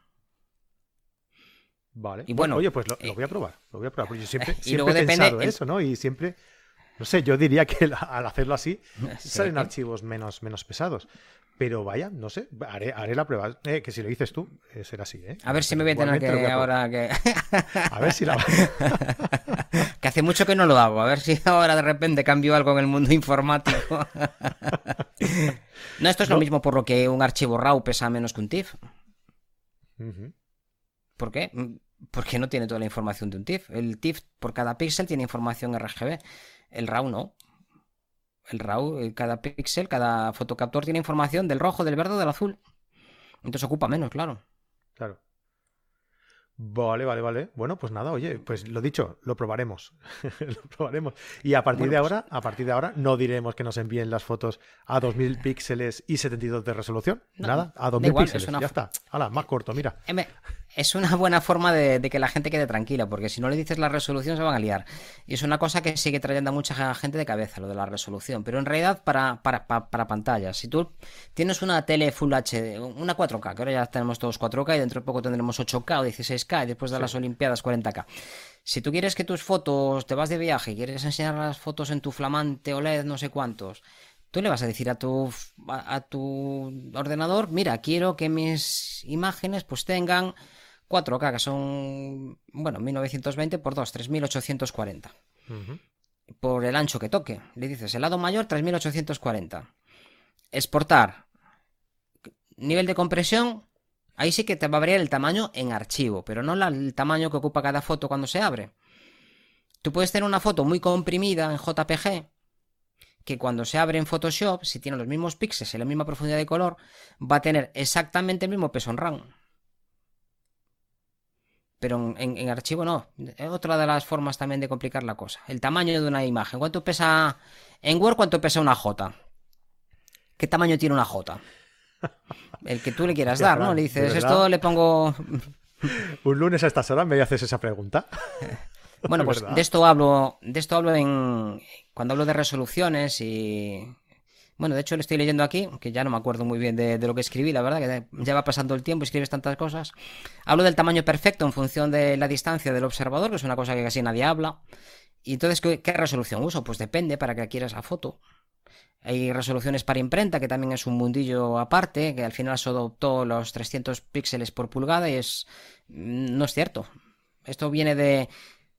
Vale. Y bueno, oye, pues lo, voy a probar. Lo voy a probar. Porque yo siempre, he pensado eso, ¿no? Y siempre no sé, yo diría que al hacerlo así salen archivos menos, menos pesados. Pero vaya, no sé, haré, haré la prueba. Eh, que si lo dices tú, eh, será así, ¿eh?
A ver si me voy a tener que ahora que...
a ver si la...
que hace mucho que no lo hago. A ver si ahora de repente cambio algo en el mundo informático. no, esto es lo mismo por lo que un archivo RAW pesa menos que un TIFF. ¿Por qué? Porque no tiene toda la información de un TIFF. El TIFF por cada píxel tiene información RGB. El RAW no el RAW, eh, cada píxel, cada fotocaptor tiene información del rojo, del verde o del azul. Entonces ocupa menos, claro.
Claro. Vale, vale, vale. Bueno, pues nada, oye, pues lo dicho, lo probaremos. lo probaremos. Y a partir de pues ahora, a partir de ahora, no diremos que nos envíen las fotos a 2000 píxeles y 72 de resolución. nada, a 2000 píxeles. Ya está. Hala, más corto, mira.
Es una buena forma de, que la gente quede tranquila, porque si no le dices la resolución se van a liar. Y es una cosa que sigue trayendo a mucha gente de cabeza, lo de la resolución. Pero en realidad, para, para, para, pantallas, si tú tienes una tele Full HD, una 4K, que ahora ya tenemos todos 4K y dentro de poco tendremos 8K o 16K y después de las Olimpiadas 40K. Si tú quieres que tus fotos, te vas de viaje y quieres enseñar las fotos en tu flamante OLED, no sé cuántos, tú le vas a decir a tu, a, tu ordenador, mira, quiero que mis imágenes pues tengan 4K, que son, bueno, 1920 por 2, 3840. Por el ancho que toque. Le dices, el lado mayor, 3840. Exportar. Nivel de compresión, Ahí sí que te va a variar el tamaño en archivo, pero no el tamaño que ocupa cada foto cuando se abre. Tú puedes tener una foto muy comprimida en JPG, que cuando se abre en Photoshop, si tiene los mismos píxeles y la misma profundidad de color, va a tener exactamente el mismo peso en RAM. Pero en, archivo no. Es otra de las formas también de complicar la cosa. El tamaño de una imagen. ¿Cuánto pesa en Word? ¿Cuánto pesa una J? ¿Qué tamaño tiene una J? El que tú le quieras dar, ¿no? Le dices, esto le pongo...
Un lunes a estas horas me haces esa pregunta.
Bueno, pues de esto hablo, de esto hablo en cuando hablo de resoluciones y bueno, de hecho le estoy leyendo aquí, que ya no me acuerdo muy bien de, lo que escribí, la verdad, que ya va pasando el tiempo y escribes tantas cosas. Hablo del tamaño perfecto en función de la distancia del observador, que es una cosa que casi nadie habla. Y entonces, ¿qué, qué resolución uso? Pues depende para que quieras la foto. Hay resoluciones para imprenta, que también es un mundillo aparte, que al final se adoptó los 300 píxeles por pulgada y es... no es cierto. Esto viene de,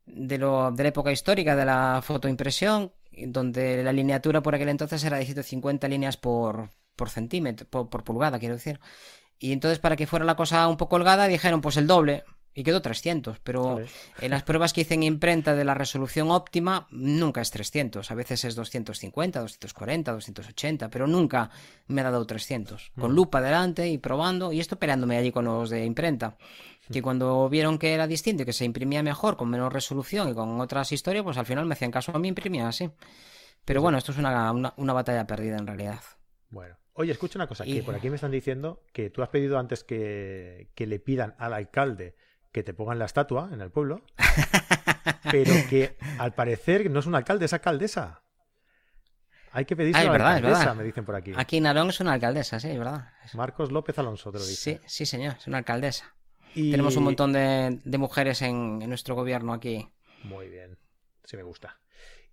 de, lo, de la época histórica de la fotoimpresión, donde la lineatura por aquel entonces era de 150 líneas por, por centímetro, por, por pulgada, quiero decir. Y entonces para que fuera la cosa un poco holgada dijeron pues el doble, y quedó 300, pero en las pruebas que hice en imprenta de la resolución óptima nunca es 300, a veces es 250, 240, 280, pero nunca me ha dado 300. Con mm. lupa delante y probando, y esto peleándome allí con los de imprenta, que cuando vieron que era distinto y que se imprimía mejor, con menos resolución y con otras historias, pues al final me hacían caso a mí, imprimía así. Pero bueno, esto es una, una, batalla perdida en realidad.
Bueno. Oye, escucha una cosa, que por aquí me están diciendo que tú has pedido antes que, que le pidan al alcalde que te pongan la estatua en el pueblo, pero que al parecer no es un alcalde, es alcaldesa. Hay que pedirse a la alcaldesa, me dicen por aquí.
Aquí Narón es una alcaldesa, sí, es verdad.
Marcos López Alonso te lo dice.
Sí, sí, señor, es una alcaldesa. Y... Tenemos un montón de, mujeres en, nuestro gobierno aquí.
Muy bien, sí me gusta.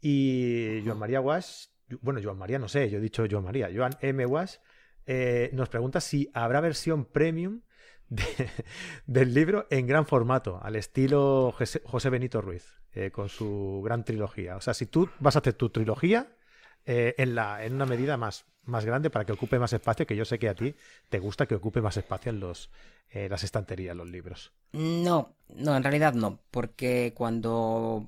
Y Joan María Guas, bueno, Joan María no sé, yo he dicho Joan María, Joan M. Guas, eh, nos pregunta si habrá versión premium del libro en gran formato, al estilo José Benito Ruiz, eh, con su gran trilogía. O sea, si tú vas a hacer tu trilogía eh, en, la, en una medida más, más grande para que ocupe más espacio, que yo sé que a ti te gusta que ocupe más espacio en los, eh, las estanterías, los libros.
No, no, en realidad no, porque cuando,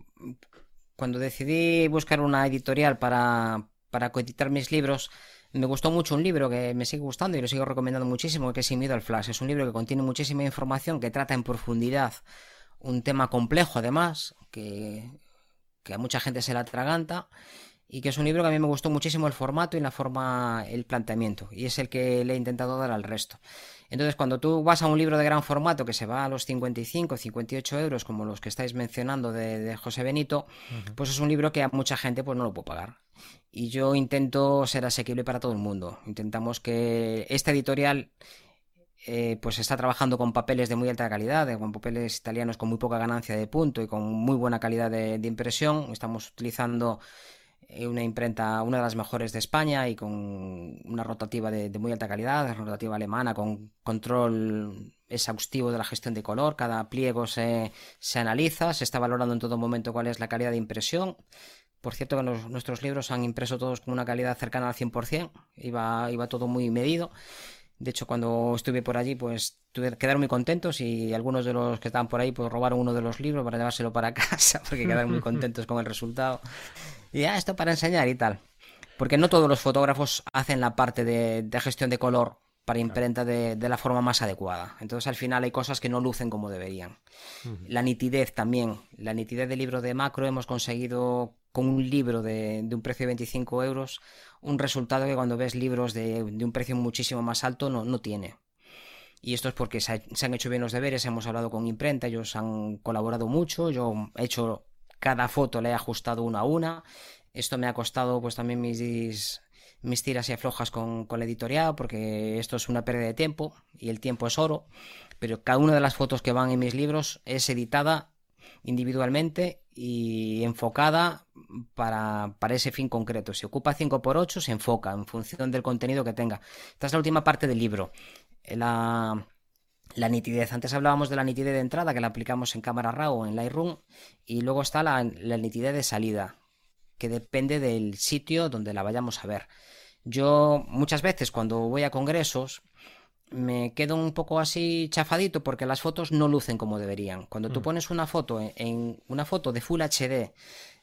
cuando decidí buscar una editorial para, para coeditar mis libros, me gustó mucho un libro que me sigue gustando y lo sigo recomendando muchísimo, que es Sin miedo al flash. Es un libro que contiene muchísima información, que trata en profundidad un tema complejo además, que, que a mucha gente se la atraganta y que es un libro que a mí me gustó muchísimo el formato y la forma, el planteamiento, y es el que le he intentado dar al resto. Entonces, cuando tú vas a un libro de gran formato que se va a los 55, 58 euros, como los que estáis mencionando de, José Benito, pues es un libro que a mucha gente pues no lo puede pagar. Y yo intento ser asequible para todo el mundo. Intentamos que esta editorial eh, pues está trabajando con papeles de muy alta calidad, con papeles italianos con muy poca ganancia de punto y con muy buena calidad de impresión. Estamos utilizando eh, una imprenta, una de las mejores de España y con una rotativa de, muy alta calidad, rotativa alemana, con control exhaustivo de la gestión de color. Cada pliego se, se analiza, se está valorando en todo momento cuál es la calidad de impresión. Por cierto, que nuestros libros han impreso todos con una calidad cercana al 100%, iba, iba todo muy medido. De hecho, cuando estuve por allí, pues tuve, quedaron muy contentos y algunos de los que estaban por ahí, pues robaron uno de los libros para llevárselo para casa, porque quedaron muy contentos con el resultado. Y ya, esto para enseñar y tal. Porque no todos los fotógrafos hacen la parte de, gestión de color para imprenta de, la forma más adecuada. Entonces al final hay cosas que no lucen como deberían. La nitidez también, la nitidez del libro de macro hemos conseguido con un libro de, un precio de 25 euros un resultado que cuando ves libros de, un precio muchísimo más alto no, no tiene. Y esto es porque se, han hecho bien los deberes, hemos hablado con imprenta, ellos han colaborado mucho, yo he hecho cada foto, le he ajustado una a una. Esto me ha costado pues también mis mis tiras y aflojas con, con la editorial, porque esto es una pérdida de tiempo y el tiempo es oro, pero cada una de las fotos que van en mis libros es editada individualmente y enfocada para, para, ese fin concreto. Si ocupa 5x8, se enfoca en función del contenido que tenga. Esta es la última parte del libro. La, la nitidez. Antes hablábamos de la nitidez de entrada, que la aplicamos en cámara RAW o en Lightroom, y luego está la, la nitidez de salida, que depende del sitio donde la vayamos a ver. Yo muchas veces cuando voy a congresos me quedo un poco así chafadito porque las fotos no lucen como deberían. Cuando tú mm. pones una foto en, una foto de Full HD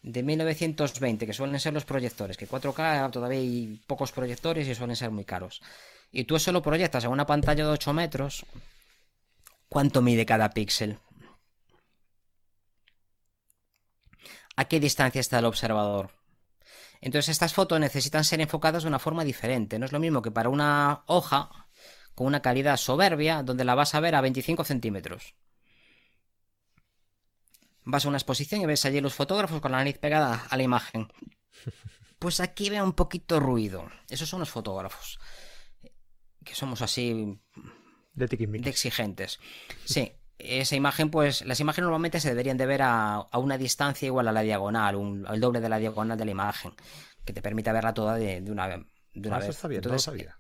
de 1920, que suelen ser los proyectores, que 4K todavía hay pocos proyectores y suelen ser muy caros. Y tú eso lo proyectas en una pantalla de 8 metros, ¿cuánto mide cada píxel? ¿A qué distancia está el observador? Entonces estas fotos necesitan ser enfocadas de una forma diferente. No es lo mismo que para una hoja con una calidad soberbia donde la vas a ver a 25 centímetros. Vas a una exposición y ves allí los fotógrafos con la nariz pegada a la imagen. Pues aquí veo un poquito ruido. Esos son los fotógrafos. Que somos así
de,
de exigentes. Sí esa imagen, pues las imágenes normalmente se deberían de ver a, una distancia igual a la diagonal, un, al doble de la diagonal de la imagen, que te permita verla toda de, una, de una ah, vez.
Está bien, Entonces, sabía.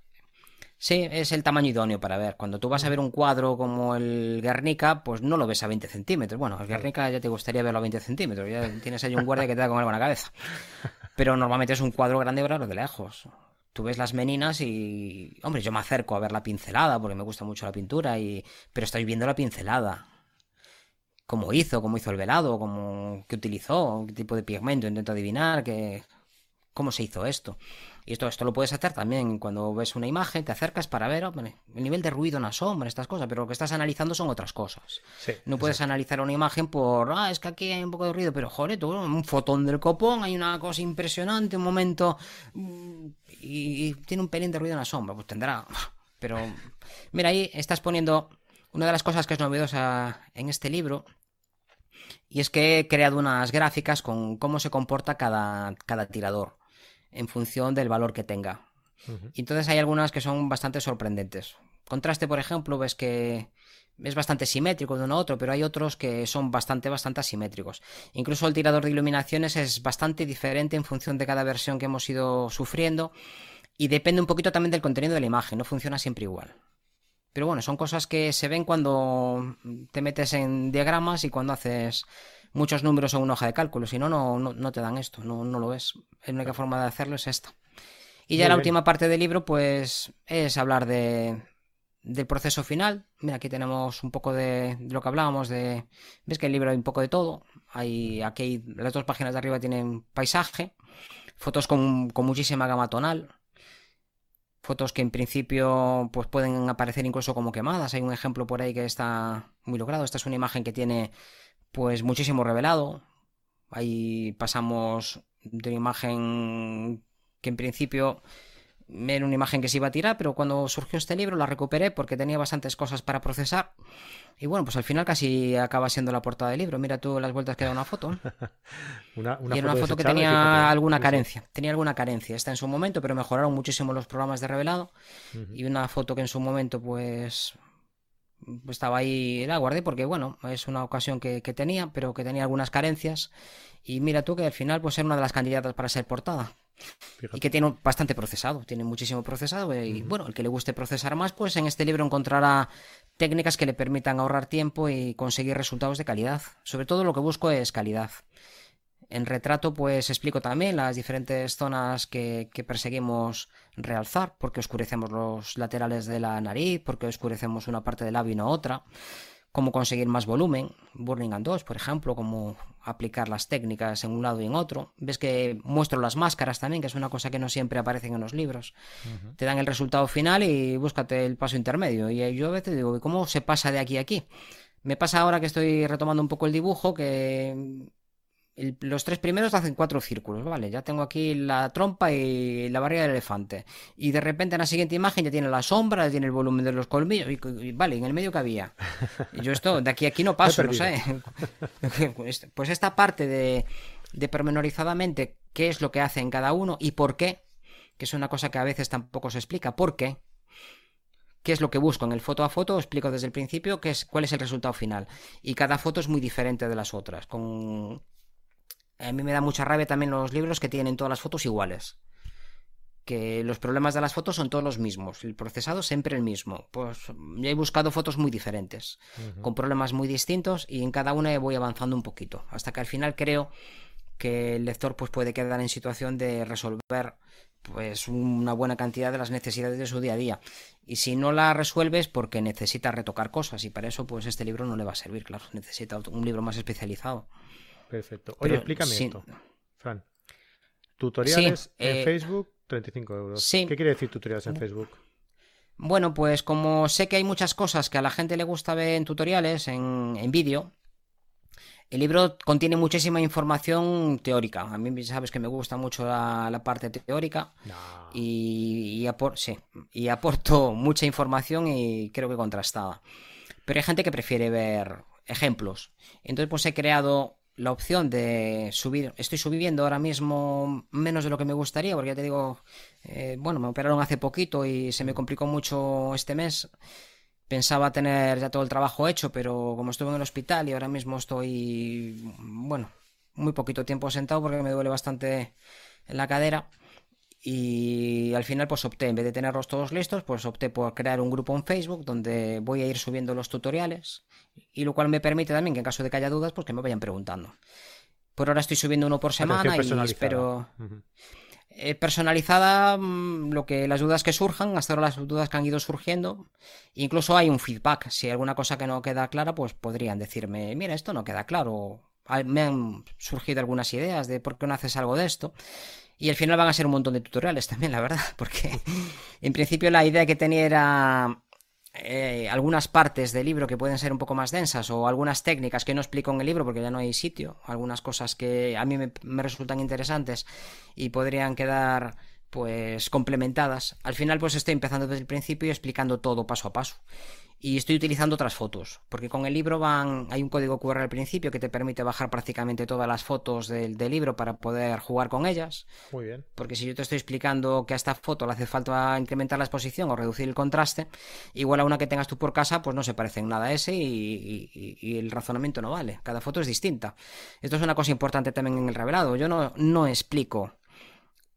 Sí, es el tamaño idóneo para ver. Cuando tú vas a ver un cuadro como el Guernica, pues no lo ves a 20 centímetros. Bueno, el Guernica ya te gustaría verlo a 20 centímetros. Ya tienes ahí un guardia que te da con algo en la cabeza. Pero normalmente es un cuadro grande verlo de lejos tú ves las meninas y, hombre, yo me acerco a ver la pincelada porque me gusta mucho la pintura, y, pero estoy viendo la pincelada. Cómo hizo, cómo hizo el velado, cómo, qué utilizó, qué tipo de pigmento, intento adivinar, qué, cómo se hizo esto. Y esto, esto lo puedes hacer también cuando ves una imagen, te acercas para ver el nivel de ruido en la sombra, estas cosas, pero lo que estás analizando son otras cosas. no puedes analizar una imagen por, ah, es que aquí hay un poco de ruido, pero joder, tú, un fotón del copón, hay una cosa impresionante, un momento, mm, y, tiene un pelín de ruido en la sombra, pues tendrá. Pero, mira, ahí estás poniendo una de las cosas que es novedosa en este libro, y es que he creado unas gráficas con cómo se comporta cada, cada tirador en función del valor que tenga. Entonces hay algunas que son bastante sorprendentes. Contraste, por ejemplo, ves que es bastante simétrico de uno a otro, pero hay otros que son bastante, bastante asimétricos. Incluso el tirador de iluminaciones es bastante diferente en función de cada versión que hemos ido sufriendo y depende un poquito también del contenido de la imagen, no funciona siempre igual. Pero bueno, son cosas que se ven cuando te metes en diagramas y cuando haces muchos números en una hoja de cálculo, si no, no, no te dan esto, no, no lo ves. La única forma de hacerlo es esta. Y ya la última parte del libro, pues, es hablar de, del proceso final. Mira, aquí tenemos un poco de, lo que hablábamos de... Ves que el libro hay un poco de todo. Hay, aquí las dos páginas de arriba tienen paisaje, fotos con, con muchísima gama tonal, fotos que en principio pues pueden aparecer incluso como quemadas. Hay un ejemplo por ahí que está muy logrado. Esta es una imagen que tiene pues muchísimo revelado. Ahí pasamos de una imagen que en principio era una imagen que se iba a tirar, pero cuando surgió este libro la recuperé porque tenía bastantes cosas para procesar. Y bueno, pues al final casi acaba siendo la portada del libro. Mira tú las vueltas que da una foto. una, y era una foto que tenía alguna carencia. Tenía alguna carencia. Está en su momento, pero mejoraron muchísimo los programas de revelado. Y una foto que en su momento, pues estaba ahí, la guardé porque, bueno, es una ocasión que, tenía, pero que tenía algunas carencias. Y mira tú que al final, pues era una de las candidatas para ser portada. Y que tiene bastante procesado, tiene muchísimo procesado. Y bueno, el que le guste procesar más, pues en este libro encontrará técnicas que le permitan ahorrar tiempo y conseguir resultados de calidad. Sobre todo lo que busco es calidad. En retrato, pues explico también las diferentes zonas que, perseguimos realzar, porque oscurecemos los laterales de la nariz, porque oscurecemos una parte del labio y no otra, cómo conseguir más volumen, Burning and 2, por ejemplo, cómo aplicar las técnicas en un lado y en otro. Ves que muestro las máscaras también, que es una cosa que no siempre aparecen en los libros. Te dan el resultado final y búscate el paso intermedio. Y yo a veces digo, ¿cómo se pasa de aquí a aquí? Me pasa ahora que estoy retomando un poco el dibujo, que los tres primeros hacen cuatro círculos, ¿vale? Ya tengo aquí la trompa y la barriga del elefante. Y de repente en la siguiente imagen ya tiene la sombra, ya tiene el volumen de los colmillos. Y, vale, en el medio que había. Y yo esto, de aquí a aquí no paso, no sé. Pues, pues esta parte de, de pormenorizadamente qué es lo que hace en cada uno y por qué, que es una cosa que a veces tampoco se explica. ¿Por qué? qué es lo que busco en el foto a foto, explico desde el principio qué es, cuál es el resultado final. Y cada foto es muy diferente de las otras, con a mí me da mucha rabia también los libros que tienen todas las fotos iguales. Que los problemas de las fotos son todos los mismos. El procesado siempre el mismo. Pues yo he buscado fotos muy diferentes, con problemas muy distintos, y en cada una voy avanzando un poquito. Hasta que al final creo que el lector pues, puede quedar en situación de resolver pues una buena cantidad de las necesidades de su día a día. Y si no la resuelves porque necesita retocar cosas y para eso pues este libro no le va a servir, claro, necesita un libro más especializado.
Perfecto. Oye, explícame esto, Fran. Tutoriales en eh, Facebook, 35 euros. ¿Qué quiere decir tutoriales en Facebook?
Bueno, pues como sé que hay muchas cosas que a la gente le gusta ver en tutoriales, en, vídeo, el libro contiene muchísima información teórica. A mí sabes que me gusta mucho la, parte teórica y, y aporto mucha información y creo que contrastada. Pero hay gente que prefiere ver ejemplos. Entonces pues he creado la opción de subir, estoy subiendo ahora mismo menos de lo que me gustaría, porque ya te digo, eh, bueno, me operaron hace poquito y se me complicó mucho este mes. Pensaba tener ya todo el trabajo hecho, pero como estuve en el hospital y ahora mismo estoy, bueno, muy poquito tiempo sentado porque me duele bastante en la cadera. Y al final pues opté, en vez de tenerlos todos listos, pues opté por crear un grupo en Facebook donde voy a ir subiendo los tutoriales y lo cual me permite también que en caso de que haya dudas, pues que me vayan preguntando. Por ahora estoy subiendo uno por semana y espero... Eh, personalizada, mm, lo que las dudas que surjan, hasta ahora las dudas que han ido surgiendo. Incluso hay un feedback. Si hay alguna cosa que no queda clara, pues podrían decirme, mira, esto no queda claro. Me han surgido algunas ideas de por qué no haces algo de esto. Y al final van a ser un montón de tutoriales también, la verdad, porque en principio la idea que tenía era eh, algunas partes del libro que pueden ser un poco más densas o algunas técnicas que no explico en el libro porque ya no hay sitio, algunas cosas que a mí me, me resultan interesantes y podrían quedar pues complementadas. Al final pues estoy empezando desde el principio y explicando todo paso a paso y estoy utilizando otras fotos, porque con el libro van, hay un código QR al principio que te permite bajar prácticamente todas las fotos del, libro para poder jugar con ellas.
Muy bien.
Porque si yo te estoy explicando que a esta foto le hace falta incrementar la exposición o reducir el contraste, igual a una que tengas tú por casa, pues no se parece en nada a ese y, el razonamiento no vale. Cada foto es distinta. Esto es una cosa importante también en el revelado. Yo no, no explico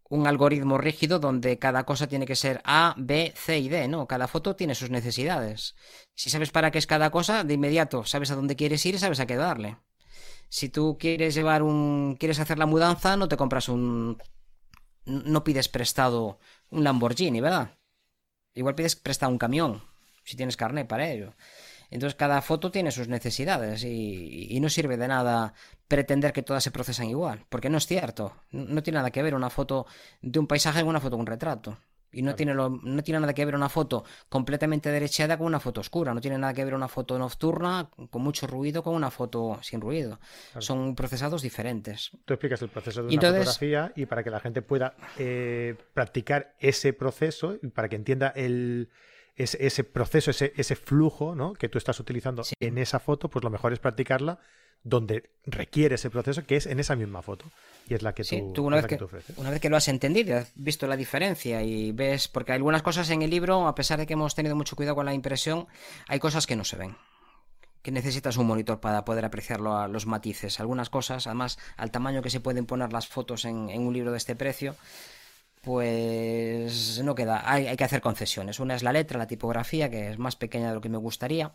un algoritmo rígido donde cada cosa tiene que ser A, B, C y D, ¿no? Cada foto tiene sus necesidades. Si sabes para qué es cada cosa, de inmediato sabes a dónde quieres ir y sabes a qué darle. Si tú quieres llevar un. quieres hacer la mudanza, no te compras un. no pides prestado un Lamborghini, ¿verdad? Igual pides prestado un camión, si tienes carnet para ello. Entonces cada foto tiene sus necesidades y, no sirve de nada pretender que todas se procesan igual, porque no es cierto. No tiene nada que ver una foto de un paisaje con una foto de un retrato. Y no, tiene no tiene nada que ver una foto completamente derechada con una foto oscura. No tiene nada que ver una foto nocturna con mucho ruido con una foto sin ruido. Son procesados diferentes.
Tú explicas el proceso de una fotografía y para que la gente pueda eh, practicar ese proceso y para que entienda el, ese, proceso, ese, ese, flujo ¿no? que tú estás utilizando en esa foto, pues lo mejor es practicarla donde requiere ese proceso, que es en esa misma foto. Y es la que tú,
una, vez que, una vez que lo has entendido, has visto la diferencia y ves, porque hay algunas cosas en el libro, a pesar de que hemos tenido mucho cuidado con la impresión, hay cosas que no se ven que necesitas un monitor para poder apreciarlo a los matices. Algunas cosas, además, al tamaño que se pueden poner las fotos en, en un libro de este precio, pues no queda, hay, que hacer concesiones. Una es la letra, la tipografía, que es más pequeña de lo que me gustaría.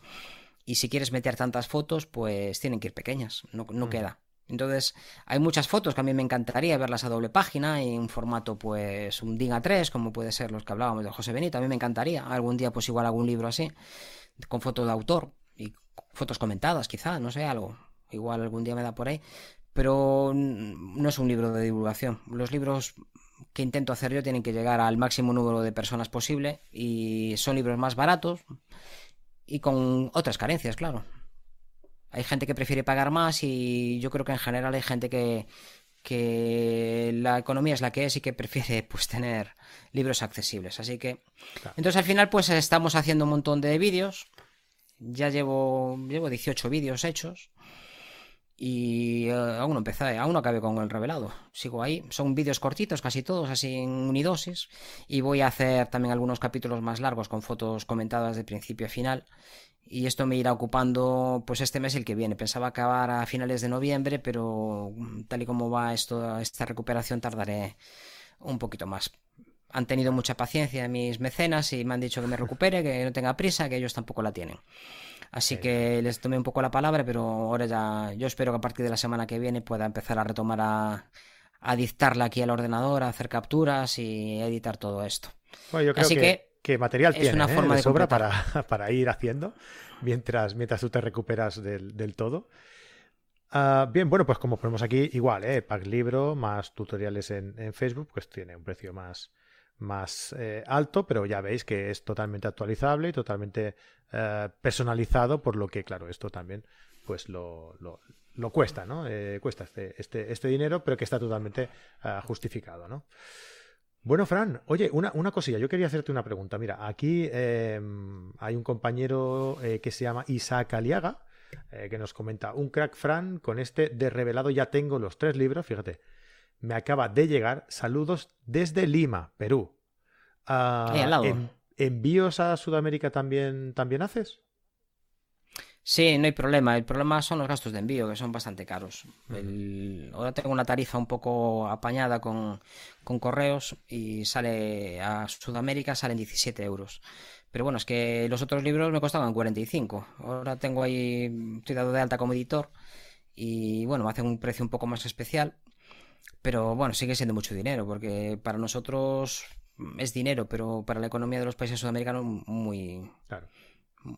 Y si quieres meter tantas fotos, pues tienen que ir pequeñas, no, no mm. queda. Entonces, hay muchas fotos que a mí me encantaría verlas a doble página, en formato, pues, un DIN A3, como puede ser los que hablábamos de José Benito. A mí me encantaría. Algún día, pues, igual algún libro así, con foto de autor. Y fotos comentadas, quizá, no sé, algo. Igual algún día me da por ahí. Pero no es un libro de divulgación. Los libros que intento hacer yo tienen que llegar al máximo número de personas posible y son libros más baratos y con otras carencias, claro. Hay gente que prefiere pagar más y yo creo que en general hay gente que, que la economía es la que es y que prefiere pues tener libros accesibles. Así que entonces al final pues estamos haciendo un montón de vídeos. Ya llevo llevo 18 vídeos hechos y eh, aún no empecé, aún no acabé con el revelado. Sigo ahí. Son vídeos cortitos, casi todos, así en unidosis. Y voy a hacer también algunos capítulos más largos con fotos comentadas de principio a final. Y esto me irá ocupando pues este mes y el que viene. Pensaba acabar a finales de noviembre, pero mm, tal y como va esto, esta recuperación tardaré un poquito más. Han tenido mucha paciencia mis mecenas y me han dicho que me recupere, que no tenga prisa, que ellos tampoco la tienen. Así que les tomé un poco la palabra, pero ahora ya yo espero que a partir de la semana que viene pueda empezar a retomar a, a dictarla aquí al ordenador, a hacer capturas y editar todo esto.
Bueno, yo creo Así que, que, material tiene una ¿eh? forma de, sobra para, para, ir haciendo mientras, mientras tú te recuperas del, del todo. Uh, bien, bueno, pues como ponemos aquí, igual, ¿eh? Pack libro más tutoriales en, en Facebook, pues tiene un precio más, más eh, alto, pero ya veis que es totalmente actualizable y totalmente eh, personalizado, por lo que, claro, esto también pues lo, lo, cuesta, ¿no? Eh, cuesta este, este, este, dinero, pero que está totalmente justificado, ¿no? Bueno, Fran, oye, una, una, cosilla, yo quería hacerte una pregunta. Mira, aquí em, hay un compañero que se llama Isaac Aliaga, que nos comenta, un crack Fran, con este de revelado ya tengo los tres libros, fíjate, me acaba de llegar. Saludos desde Lima, Perú.
Ah,
¿Envíos a Sudamérica también, también haces?
Sí, no hay problema. El problema son los gastos de envío, que son bastante caros. Ahora tengo una tarifa un poco apañada con, correos y sale a Sudamérica salen 17 euros. Pero bueno, es que los otros libros me costaban 45. Ahora tengo ahí, estoy dado de alta como editor y bueno, me hacen un precio un poco más especial pero bueno, sigue siendo mucho dinero, porque para nosotros es dinero, pero para la economía de los países sudamericanos muy,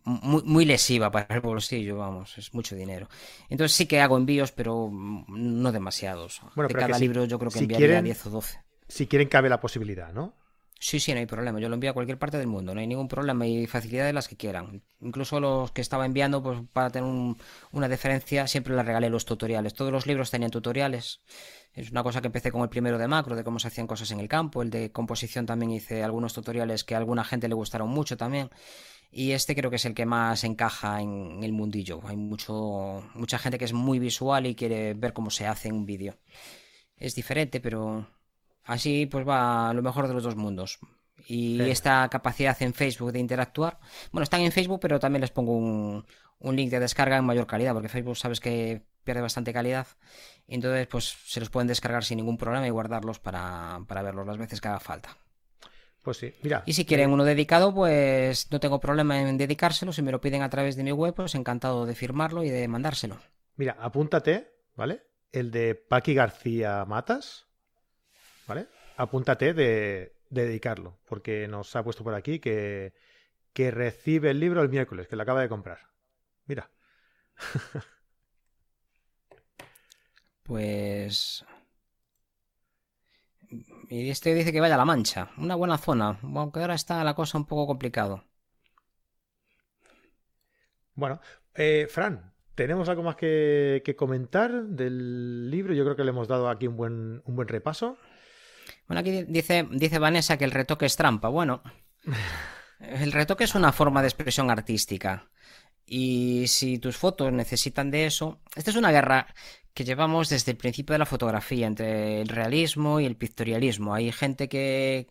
muy, lesiva para el bolsillo, vamos, es mucho dinero. Entonces sí que hago envíos, pero no demasiados. Bueno, de cada libro yo creo que enviaría 10 o 12.
Si quieren cabe la posibilidad, ¿no?
Sí, sí, no hay problema. Yo lo envío a cualquier parte del mundo. No hay ningún problema y facilidades las que quieran. Incluso los que estaba enviando, pues para tener una diferencia, siempre les regalé los tutoriales. Todos los libros tenían tutoriales. Es una cosa que empecé con el primero de macro, de cómo se hacían cosas en el campo. El de composición también hice algunos tutoriales que a alguna gente le gustaron mucho también. Y este creo que es el que más encaja en el mundillo. Hay mucho, mucha gente que es muy visual y quiere ver cómo se hace un vídeo. Es diferente, pero Así pues va lo mejor de los dos mundos. Y esta capacidad en Facebook de interactuar. Bueno, están en Facebook, pero también les pongo un, link de descarga en mayor calidad, porque Facebook sabes que pierde bastante calidad. Entonces, pues se los pueden descargar sin ningún problema y guardarlos para, verlos las veces que haga falta.
Pues sí, mira.
Y si quieren uno dedicado, pues no tengo problema en dedicárselo. Si me lo piden a través de mi web, pues encantado de firmarlo y de mandárselo.
Mira, apúntate, ¿vale? El de Paqui García Matas. Apúntate de, dedicarlo, porque nos ha puesto por aquí que, que recibe el libro el miércoles, que lo acaba de comprar. Mira.
pues... Y este dice que vaya a La Mancha, una buena zona, aunque ahora está la cosa un poco complicado.
Bueno, eh, Fran, ¿tenemos algo más que, que, comentar del libro? Yo creo que le hemos dado aquí un buen, un buen repaso.
Bueno, aquí dice, dice Vanessa que el retoque es trampa. Bueno, el retoque es una forma de expresión artística. Y si tus fotos necesitan de eso, esta es una guerra que llevamos desde el principio de la fotografía, entre el realismo y el pictorialismo. Hay gente que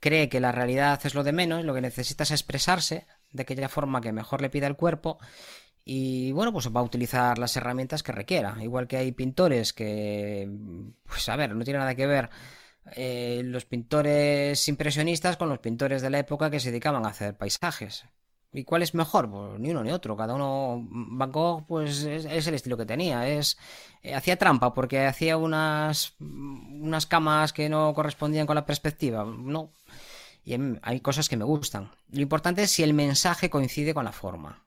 cree que la realidad es lo de menos, lo que necesita es expresarse de aquella forma que mejor le pida el cuerpo. Y bueno, pues va a utilizar las herramientas que requiera. Igual que hay pintores que, pues a ver, no tiene nada que ver eh, los pintores impresionistas con los pintores de la época que se dedicaban a hacer paisajes. ¿Y cuál es mejor? Pues ni uno ni otro. Cada uno, Van Gogh, pues es, el estilo que tenía. Es eh, hacía trampa porque hacía unas unas camas que no correspondían con la perspectiva. No. Y hay cosas que me gustan. Lo importante es si el mensaje coincide con la forma.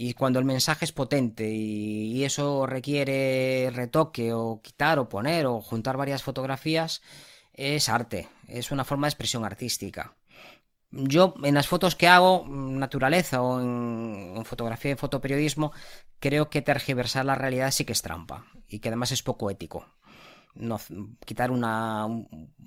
Y cuando el mensaje es potente y, eso requiere retoque o quitar o poner o juntar varias fotografías, es arte, es una forma de expresión artística. Yo en las fotos que hago, naturaleza o en, fotografía y fotoperiodismo, creo que tergiversar la realidad sí que es trampa y que además es poco ético. No, quitar una...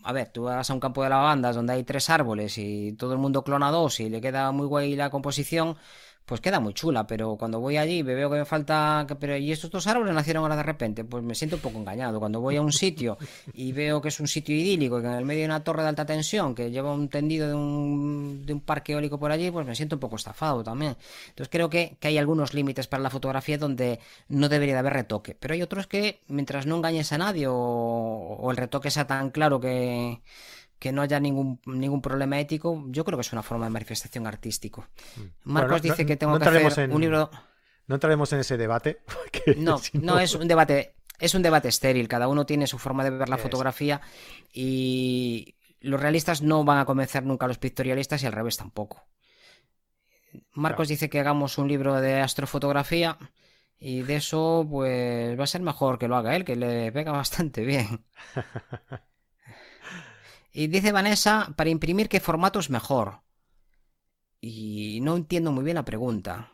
a ver, tú vas a un campo de lavandas donde hay tres árboles y todo el mundo clona dos y le queda muy guay la composición, pues queda muy chula, pero cuando voy allí veo que me falta, pero ¿y estos dos árboles nacieron ahora de repente? Pues me siento un poco engañado. Cuando voy a un sitio y veo que es un sitio idílico y que en el medio hay una torre de alta tensión que lleva un tendido de un, de un parque eólico por allí, pues me siento un poco estafado también. Entonces creo que, que hay algunos límites para la fotografía donde no debería de haber retoque, pero hay otros que mientras no engañes a nadie o el retoque sea tan claro que que no haya ningún, ningún problema ético, yo creo que es una forma de manifestación artístico. Mm. Marcos dice que tengo que hacer un libro...
No entraremos en ese debate.
No, no, es un debate, es un debate estéril. Cada uno tiene su forma de ver la fotografía y los realistas no van a convencer nunca a los pictorialistas y al revés tampoco. Marcos dice que hagamos un libro de astrofotografía y de eso pues va a ser mejor que lo haga él, que le pega bastante bien. Y dice Vanessa, para imprimir, ¿qué formato es mejor? Y no entiendo muy bien la pregunta.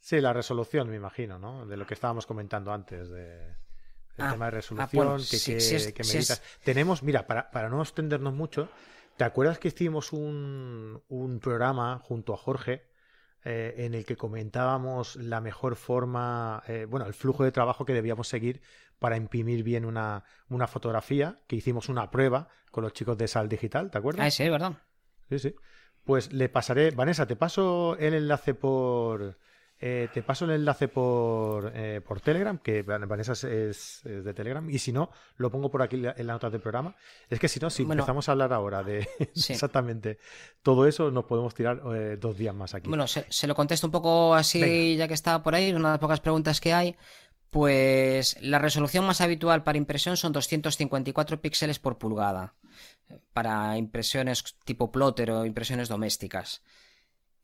Sí, la resolución, me imagino, ¿no? De lo que estábamos comentando antes, de, el tema de resolución, que, Tenemos, mira, para, para, no extendernos mucho, ¿te acuerdas que hicimos un, un programa junto a Jorge eh, en el que comentábamos la mejor forma, eh, bueno, el flujo de trabajo que debíamos seguir para imprimir bien una, una, fotografía, que hicimos una prueba con los chicos de Sal Digital, ¿te acuerdas?
Ah, sí, ¿verdad?
Sí, sí. Pues le pasaré, Vanessa, te paso el enlace por, eh, te paso el enlace por, eh, por Telegram, que Vanessa es, de Telegram, y si no, lo pongo por aquí en las notas del programa. Es que si no, si empezamos a hablar ahora de exactamente todo eso, nos podemos tirar eh, dos días más aquí.
Bueno, se, lo contesto un poco así, ya que está por ahí, una de las pocas preguntas que hay. Pues la resolución más habitual para impresión son 254 píxeles por pulgada, para impresiones tipo plotter o impresiones domésticas.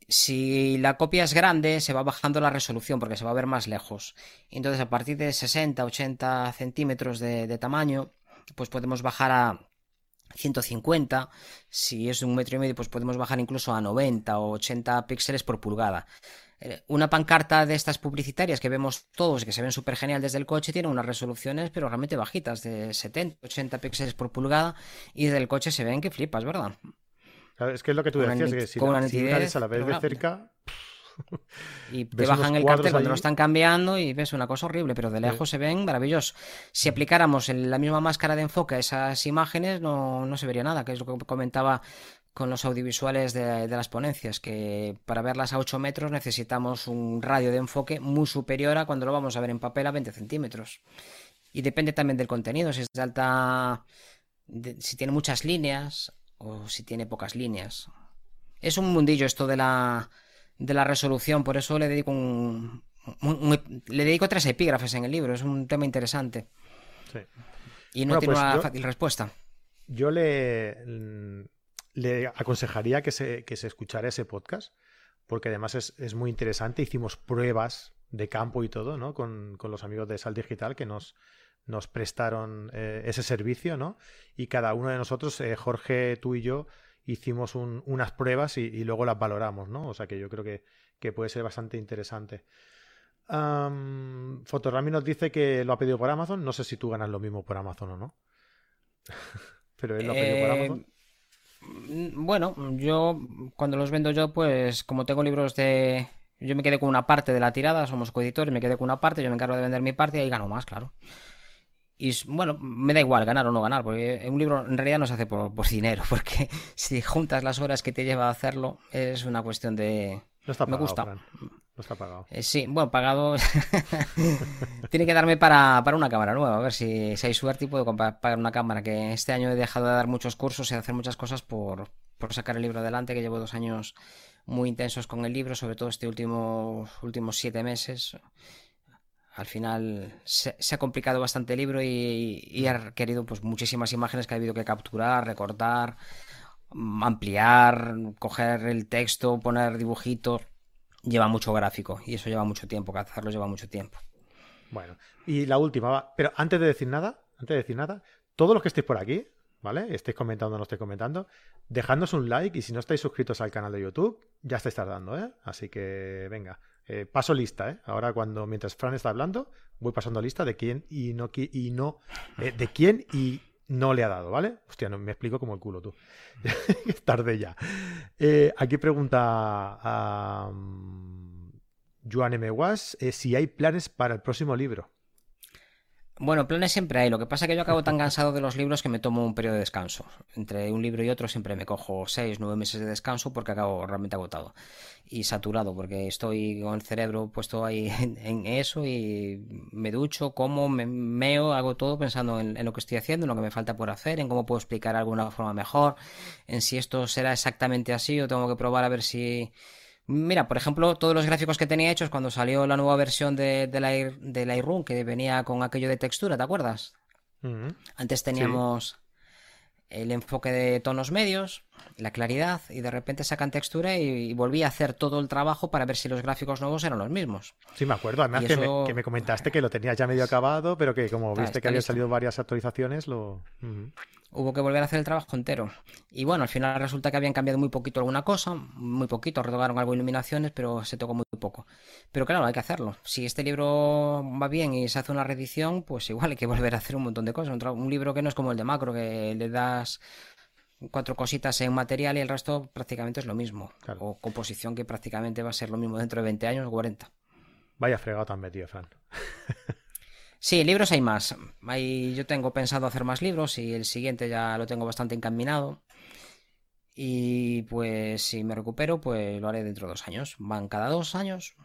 Si la copia es grande, se va bajando la resolución porque se va a ver más lejos. Entonces, a partir de 60, 80 centímetros de, tamaño, pues podemos bajar a 150. Si es un metro y medio, pues podemos bajar incluso a 90 o 80 píxeles por pulgada. Eh, una pancarta de estas publicitarias que vemos todos y que se ven súper genial desde el coche tiene unas resoluciones pero realmente bajitas de 70, 80 píxeles por pulgada y desde el coche se ven que flipas, ¿verdad?
es que es lo que tú decías, que si, la, a la vez de cerca...
Y te bajan el cartel cuando lo están cambiando y ves una cosa horrible, pero de lejos se ven maravillosos. Si aplicáramos la misma máscara de enfoque a esas imágenes, no, no se vería nada, que es lo que comentaba con los audiovisuales de, de, las ponencias, que para verlas a 8 metros necesitamos un radio de enfoque muy superior a cuando lo vamos a ver en papel a 20 centímetros. Y depende también del contenido, si es de alta... si tiene muchas líneas o si tiene pocas líneas. Es un mundillo esto de la, de la resolución, por eso le dedico un, le dedico tres epígrafes en el libro, es un tema interesante. Sí. Y no tiene pues una fácil respuesta.
Yo le, le aconsejaría que se, que se escuchara ese podcast, porque además es, muy interesante. Hicimos pruebas de campo y todo, ¿no? Con, con los amigos de Sal Digital que nos, nos prestaron eh, ese servicio, ¿no? Y cada uno de nosotros, eh, Jorge, tú y yo, hicimos unas pruebas y, luego las valoramos, ¿no? O sea que yo creo que, puede ser bastante interesante. Um, Fotorami nos dice que lo ha pedido por Amazon. No sé si tú ganas lo mismo por Amazon o no. Pero él lo ha pedido por Amazon.
Eh, bueno, yo cuando los vendo yo, pues como tengo libros de... Yo me quedé con una parte de la tirada, somos coeditores, me quedé con una parte, yo me encargo de vender mi parte y ahí gano más, claro. Y bueno, me da igual ganar o no ganar, porque un libro en realidad no se hace por, dinero, porque si juntas las horas que te lleva a hacerlo, es una cuestión de...
No está pagado, me gusta. No está pagado.
Eh, sí, bueno, pagado. Tiene que darme para, una cámara nueva. A ver si, si hay suerte y puedo pagar una cámara. Que este año he dejado de dar muchos cursos y hacer muchas cosas por, por sacar el libro adelante. Que llevo dos años muy intensos con el libro, sobre todo este último últimos siete meses al final se, ha complicado bastante el libro y, ha requerido pues muchísimas imágenes que ha habido que capturar, recortar, ampliar, coger el texto, poner dibujitos. Lleva mucho gráfico y eso lleva mucho tiempo, hacerlo lleva mucho tiempo.
Bueno, y la última, pero antes de decir nada, antes de decir nada, todos los que estéis por aquí, ¿vale? Estéis comentando o no estéis comentando, dejadnos un like y si no estáis suscritos al canal de YouTube, ya estáis tardando, ¿eh? Así que venga, eh, paso lista, ¿eh? Ahora cuando, mientras Fran está hablando, voy pasando lista de quién y no, y no eh, de quién y no le ha dado, ¿vale? Hostia, no, me explico como el culo tú. Tarde ya. Eh, aquí pregunta a um, Joan M. Was si hay planes para el próximo libro.
Bueno, planes siempre hay. Lo que pasa es que yo acabo tan cansado de los libros que me tomo un periodo de descanso. Entre un libro y otro siempre me cojo seis, nueve meses de descanso porque acabo realmente agotado y saturado porque estoy con el cerebro puesto ahí en, eso y me ducho, como, me meo, hago todo pensando en, en, lo que estoy haciendo, en lo que me falta por hacer, en cómo puedo explicar alguna forma mejor, en si esto será exactamente así o tengo que probar a ver si Mira, por ejemplo, todos los gráficos que tenía hechos cuando salió la nueva versión de, de, la, de que venía con aquello de textura, ¿te acuerdas? Antes teníamos el enfoque de tonos medios, la claridad, y de repente sacan textura y, volví a hacer todo el trabajo para ver si los gráficos nuevos eran los mismos.
Sí, me acuerdo. Además que, me, comentaste que lo tenías ya medio acabado, pero que como viste que habían salido varias actualizaciones, lo
hubo que volver a hacer el trabajo entero. Y bueno, al final resulta que habían cambiado muy poquito alguna cosa, muy poquito, retocaron algo de iluminaciones, pero se tocó muy poco. Pero claro, hay que hacerlo. Si este libro va bien y se hace una reedición, pues igual hay que volver a hacer un montón de cosas. Un libro que no es como el de Macro, que le das cuatro cositas en material y el resto prácticamente es lo mismo. O composición que prácticamente va a ser lo mismo dentro de 20 años o 40.
Vaya fregado tan metido, Fran.
Sí, libros hay más. yo tengo pensado hacer más libros y el siguiente ya lo tengo bastante encaminado. Y pues si me recupero, pues lo haré dentro de dos años. Van cada dos años,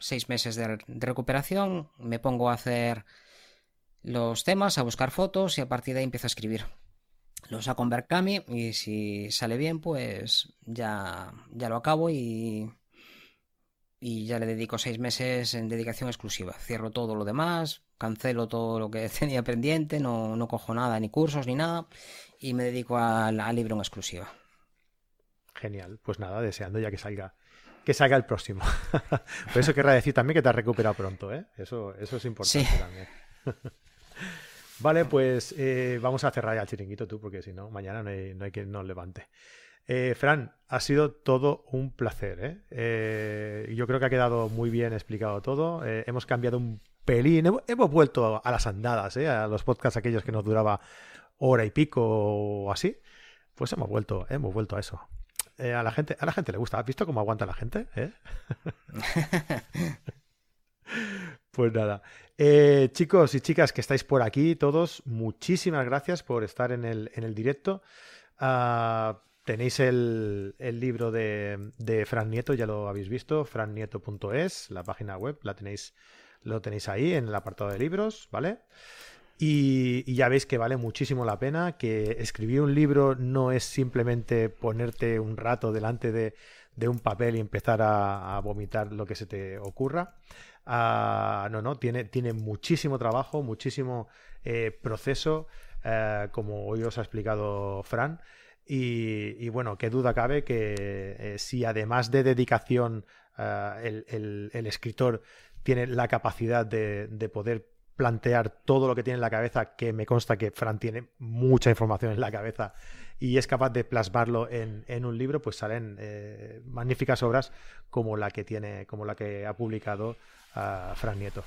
seis meses de, recuperación. Me pongo a hacer los temas, a buscar fotos y a partir de ahí empiezo a escribir. Los saco en Berkami y si sale bien, pues ya, ya lo acabo y, y ya le dedico seis meses en dedicación exclusiva. Cierro todo lo demás, cancelo todo lo que tenía pendiente, no, no cojo nada, ni cursos, ni nada, y me dedico al, libro en exclusiva.
Genial, pues nada, deseando ya que salga que salga el próximo. Por eso querrá decir también que te has recuperado pronto, ¿eh? Eso, eso es importante también. vale, pues eh, vamos a cerrar ya el chiringuito tú, porque si no, mañana no hay, no hay quien nos levante. Eh, Fran, ha sido todo un placer. ¿eh? ¿eh? yo creo que ha quedado muy bien explicado todo. hemos cambiado un pelín. Hemos, vuelto a las andadas, ¿eh? a los podcasts aquellos que nos duraba hora y pico o así. Pues hemos vuelto, hemos vuelto a eso. Eh, a la gente, a la gente le gusta. ¿Has visto cómo aguanta la gente? ¿Eh? pues nada. chicos y chicas que estáis por aquí, todos, muchísimas gracias por estar en el, en el directo. Ah, tenéis el, el libro de, de, Fran Nieto, ya lo habéis visto, frannieto.es, la página web, la tenéis lo tenéis ahí en el apartado de libros, ¿vale? Y, ya veis que vale muchísimo la pena, que escribir un libro no es simplemente ponerte un rato delante de, un papel y empezar a, vomitar lo que se te ocurra. Ah, no, no, tiene, tiene muchísimo trabajo, muchísimo eh, proceso, eh, como hoy os ha explicado Fran. Y, bueno, qué duda cabe que eh, si además de dedicación el, el escritor tiene la capacidad de, poder plantear todo lo que tiene en la cabeza, que me consta que Fran tiene mucha información en la cabeza y es capaz de plasmarlo en, un libro, pues salen eh, magníficas obras como la que tiene, como la que ha publicado uh, Fran Nieto.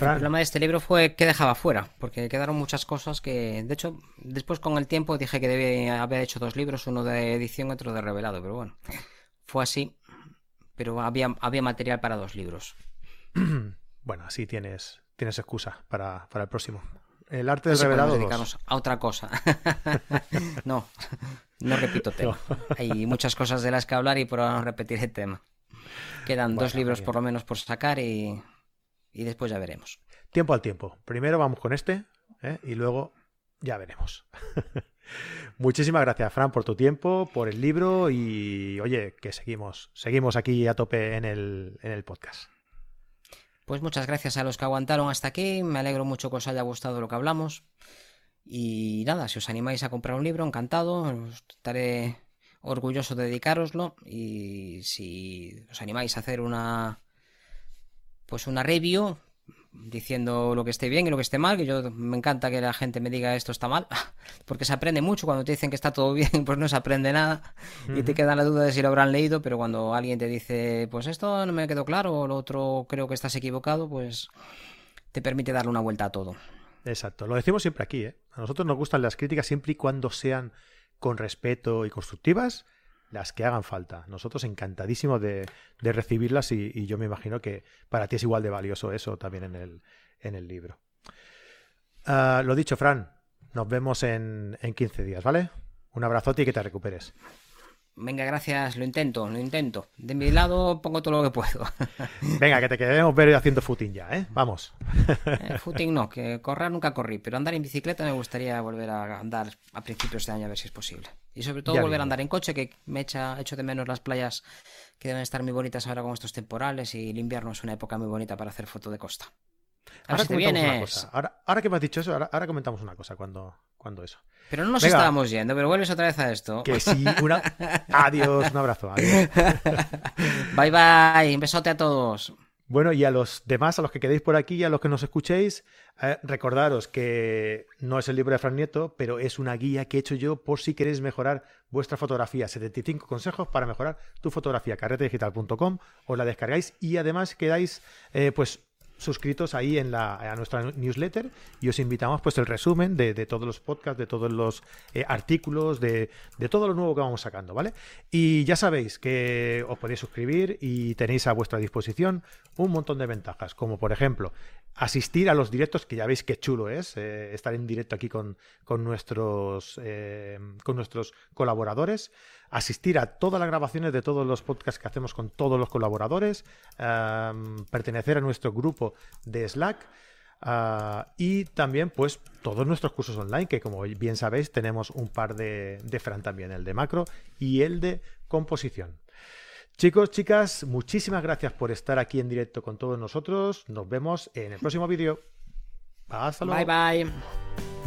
El problema de este libro fue que dejaba fuera, porque quedaron muchas cosas que, de hecho, después con el tiempo dije que debía haber hecho dos libros, uno de edición y otro de revelado, pero bueno, fue así, pero había, había material para dos libros.
bueno, así tienes, tienes excusa para, el próximo. El arte del revelado.
dedicarnos a otra cosa. no, no repito tema. Hay muchas cosas de las que hablar y por ahora no repetir el tema. Quedan dos libros por lo menos por sacar y, y, después ya veremos.
Tiempo al tiempo. Primero vamos con este ¿eh? y luego ya veremos. Muchísimas gracias, Fran, por tu tiempo, por el libro y oye, que seguimos, seguimos aquí a tope en el, en el podcast.
Pues muchas gracias a los que aguantaron hasta aquí. Me alegro mucho que os haya gustado lo que hablamos. Y nada, si os animáis a comprar un libro, encantado. Os, orgulloso de dedicároslo y si os animáis a hacer una pues una review diciendo lo que esté bien y lo que esté mal, que yo me encanta que la gente me diga esto está mal, porque se aprende mucho cuando te dicen que está todo bien, pues no se aprende nada y te queda la duda de si lo habrán leído, pero cuando alguien te dice, pues esto no me quedó claro o lo otro creo que estás equivocado, pues te permite darle una vuelta a todo.
Exacto, lo decimos siempre aquí, ¿eh? A nosotros nos gustan las críticas siempre y cuando sean con respeto y constructivas, las que hagan falta. Nosotros encantadísimos de, recibirlas y, yo me imagino que para ti es igual de valioso eso también en el, en el libro. Ah, lo dicho, Fran, nos vemos en, en 15 días, ¿vale? Un abrazote y que te recuperes.
Venga, gracias, lo intento, lo intento. De mi lado pongo todo lo que puedo.
Venga, que te quedemos ver haciendo footing ya, ¿eh? Vamos.
Eh, footing no, que correr nunca corrí, pero andar en bicicleta me gustaría volver a andar a principios de año a ver si es posible. Y sobre todo volver a andar en coche, que me echa, echo de menos las playas que deben estar muy bonitas ahora con estos temporales y el invierno es una época muy bonita para hacer foto de costa.
Ahora, vienes. Ahora, que me has dicho eso, ahora, comentamos una cosa cuando, cuando eso.
Pero no nos estábamos yendo, pero vuelves otra vez a esto.
Que sí, una... adiós, un abrazo.
Bye bye, un besote a todos.
Bueno, y a los demás, a los que quedéis por aquí y a los que nos escuchéis, eh, recordaros que no es el libro de Fran Nieto, pero es una guía que he hecho yo por si queréis mejorar vuestra fotografía. 75 consejos para mejorar tu fotografía. carretedigital.com, os la descargáis y además quedáis, eh, pues suscritos ahí en la, a nuestra newsletter y os invitamos pues el resumen de, todos los podcasts, de todos los eh, artículos, de, de, todo lo nuevo que vamos sacando, ¿vale? Y ya sabéis que os podéis suscribir y tenéis a vuestra disposición un montón de ventajas, como por ejemplo asistir a los directos, que ya veis qué chulo es eh, estar en directo aquí con, con nuestros, eh, con nuestros colaboradores asistir a todas las grabaciones de todos los podcasts que hacemos con todos los colaboradores, pertenecer a nuestro grupo de Slack. Ah, y también, pues, todos nuestros cursos online, que como bien sabéis, tenemos un par de, de Fran también, el de macro y el de composición. Chicos, chicas, muchísimas gracias por estar aquí en directo con todos nosotros. Nos vemos en el próximo vídeo. Hasta luego.
Bye bye.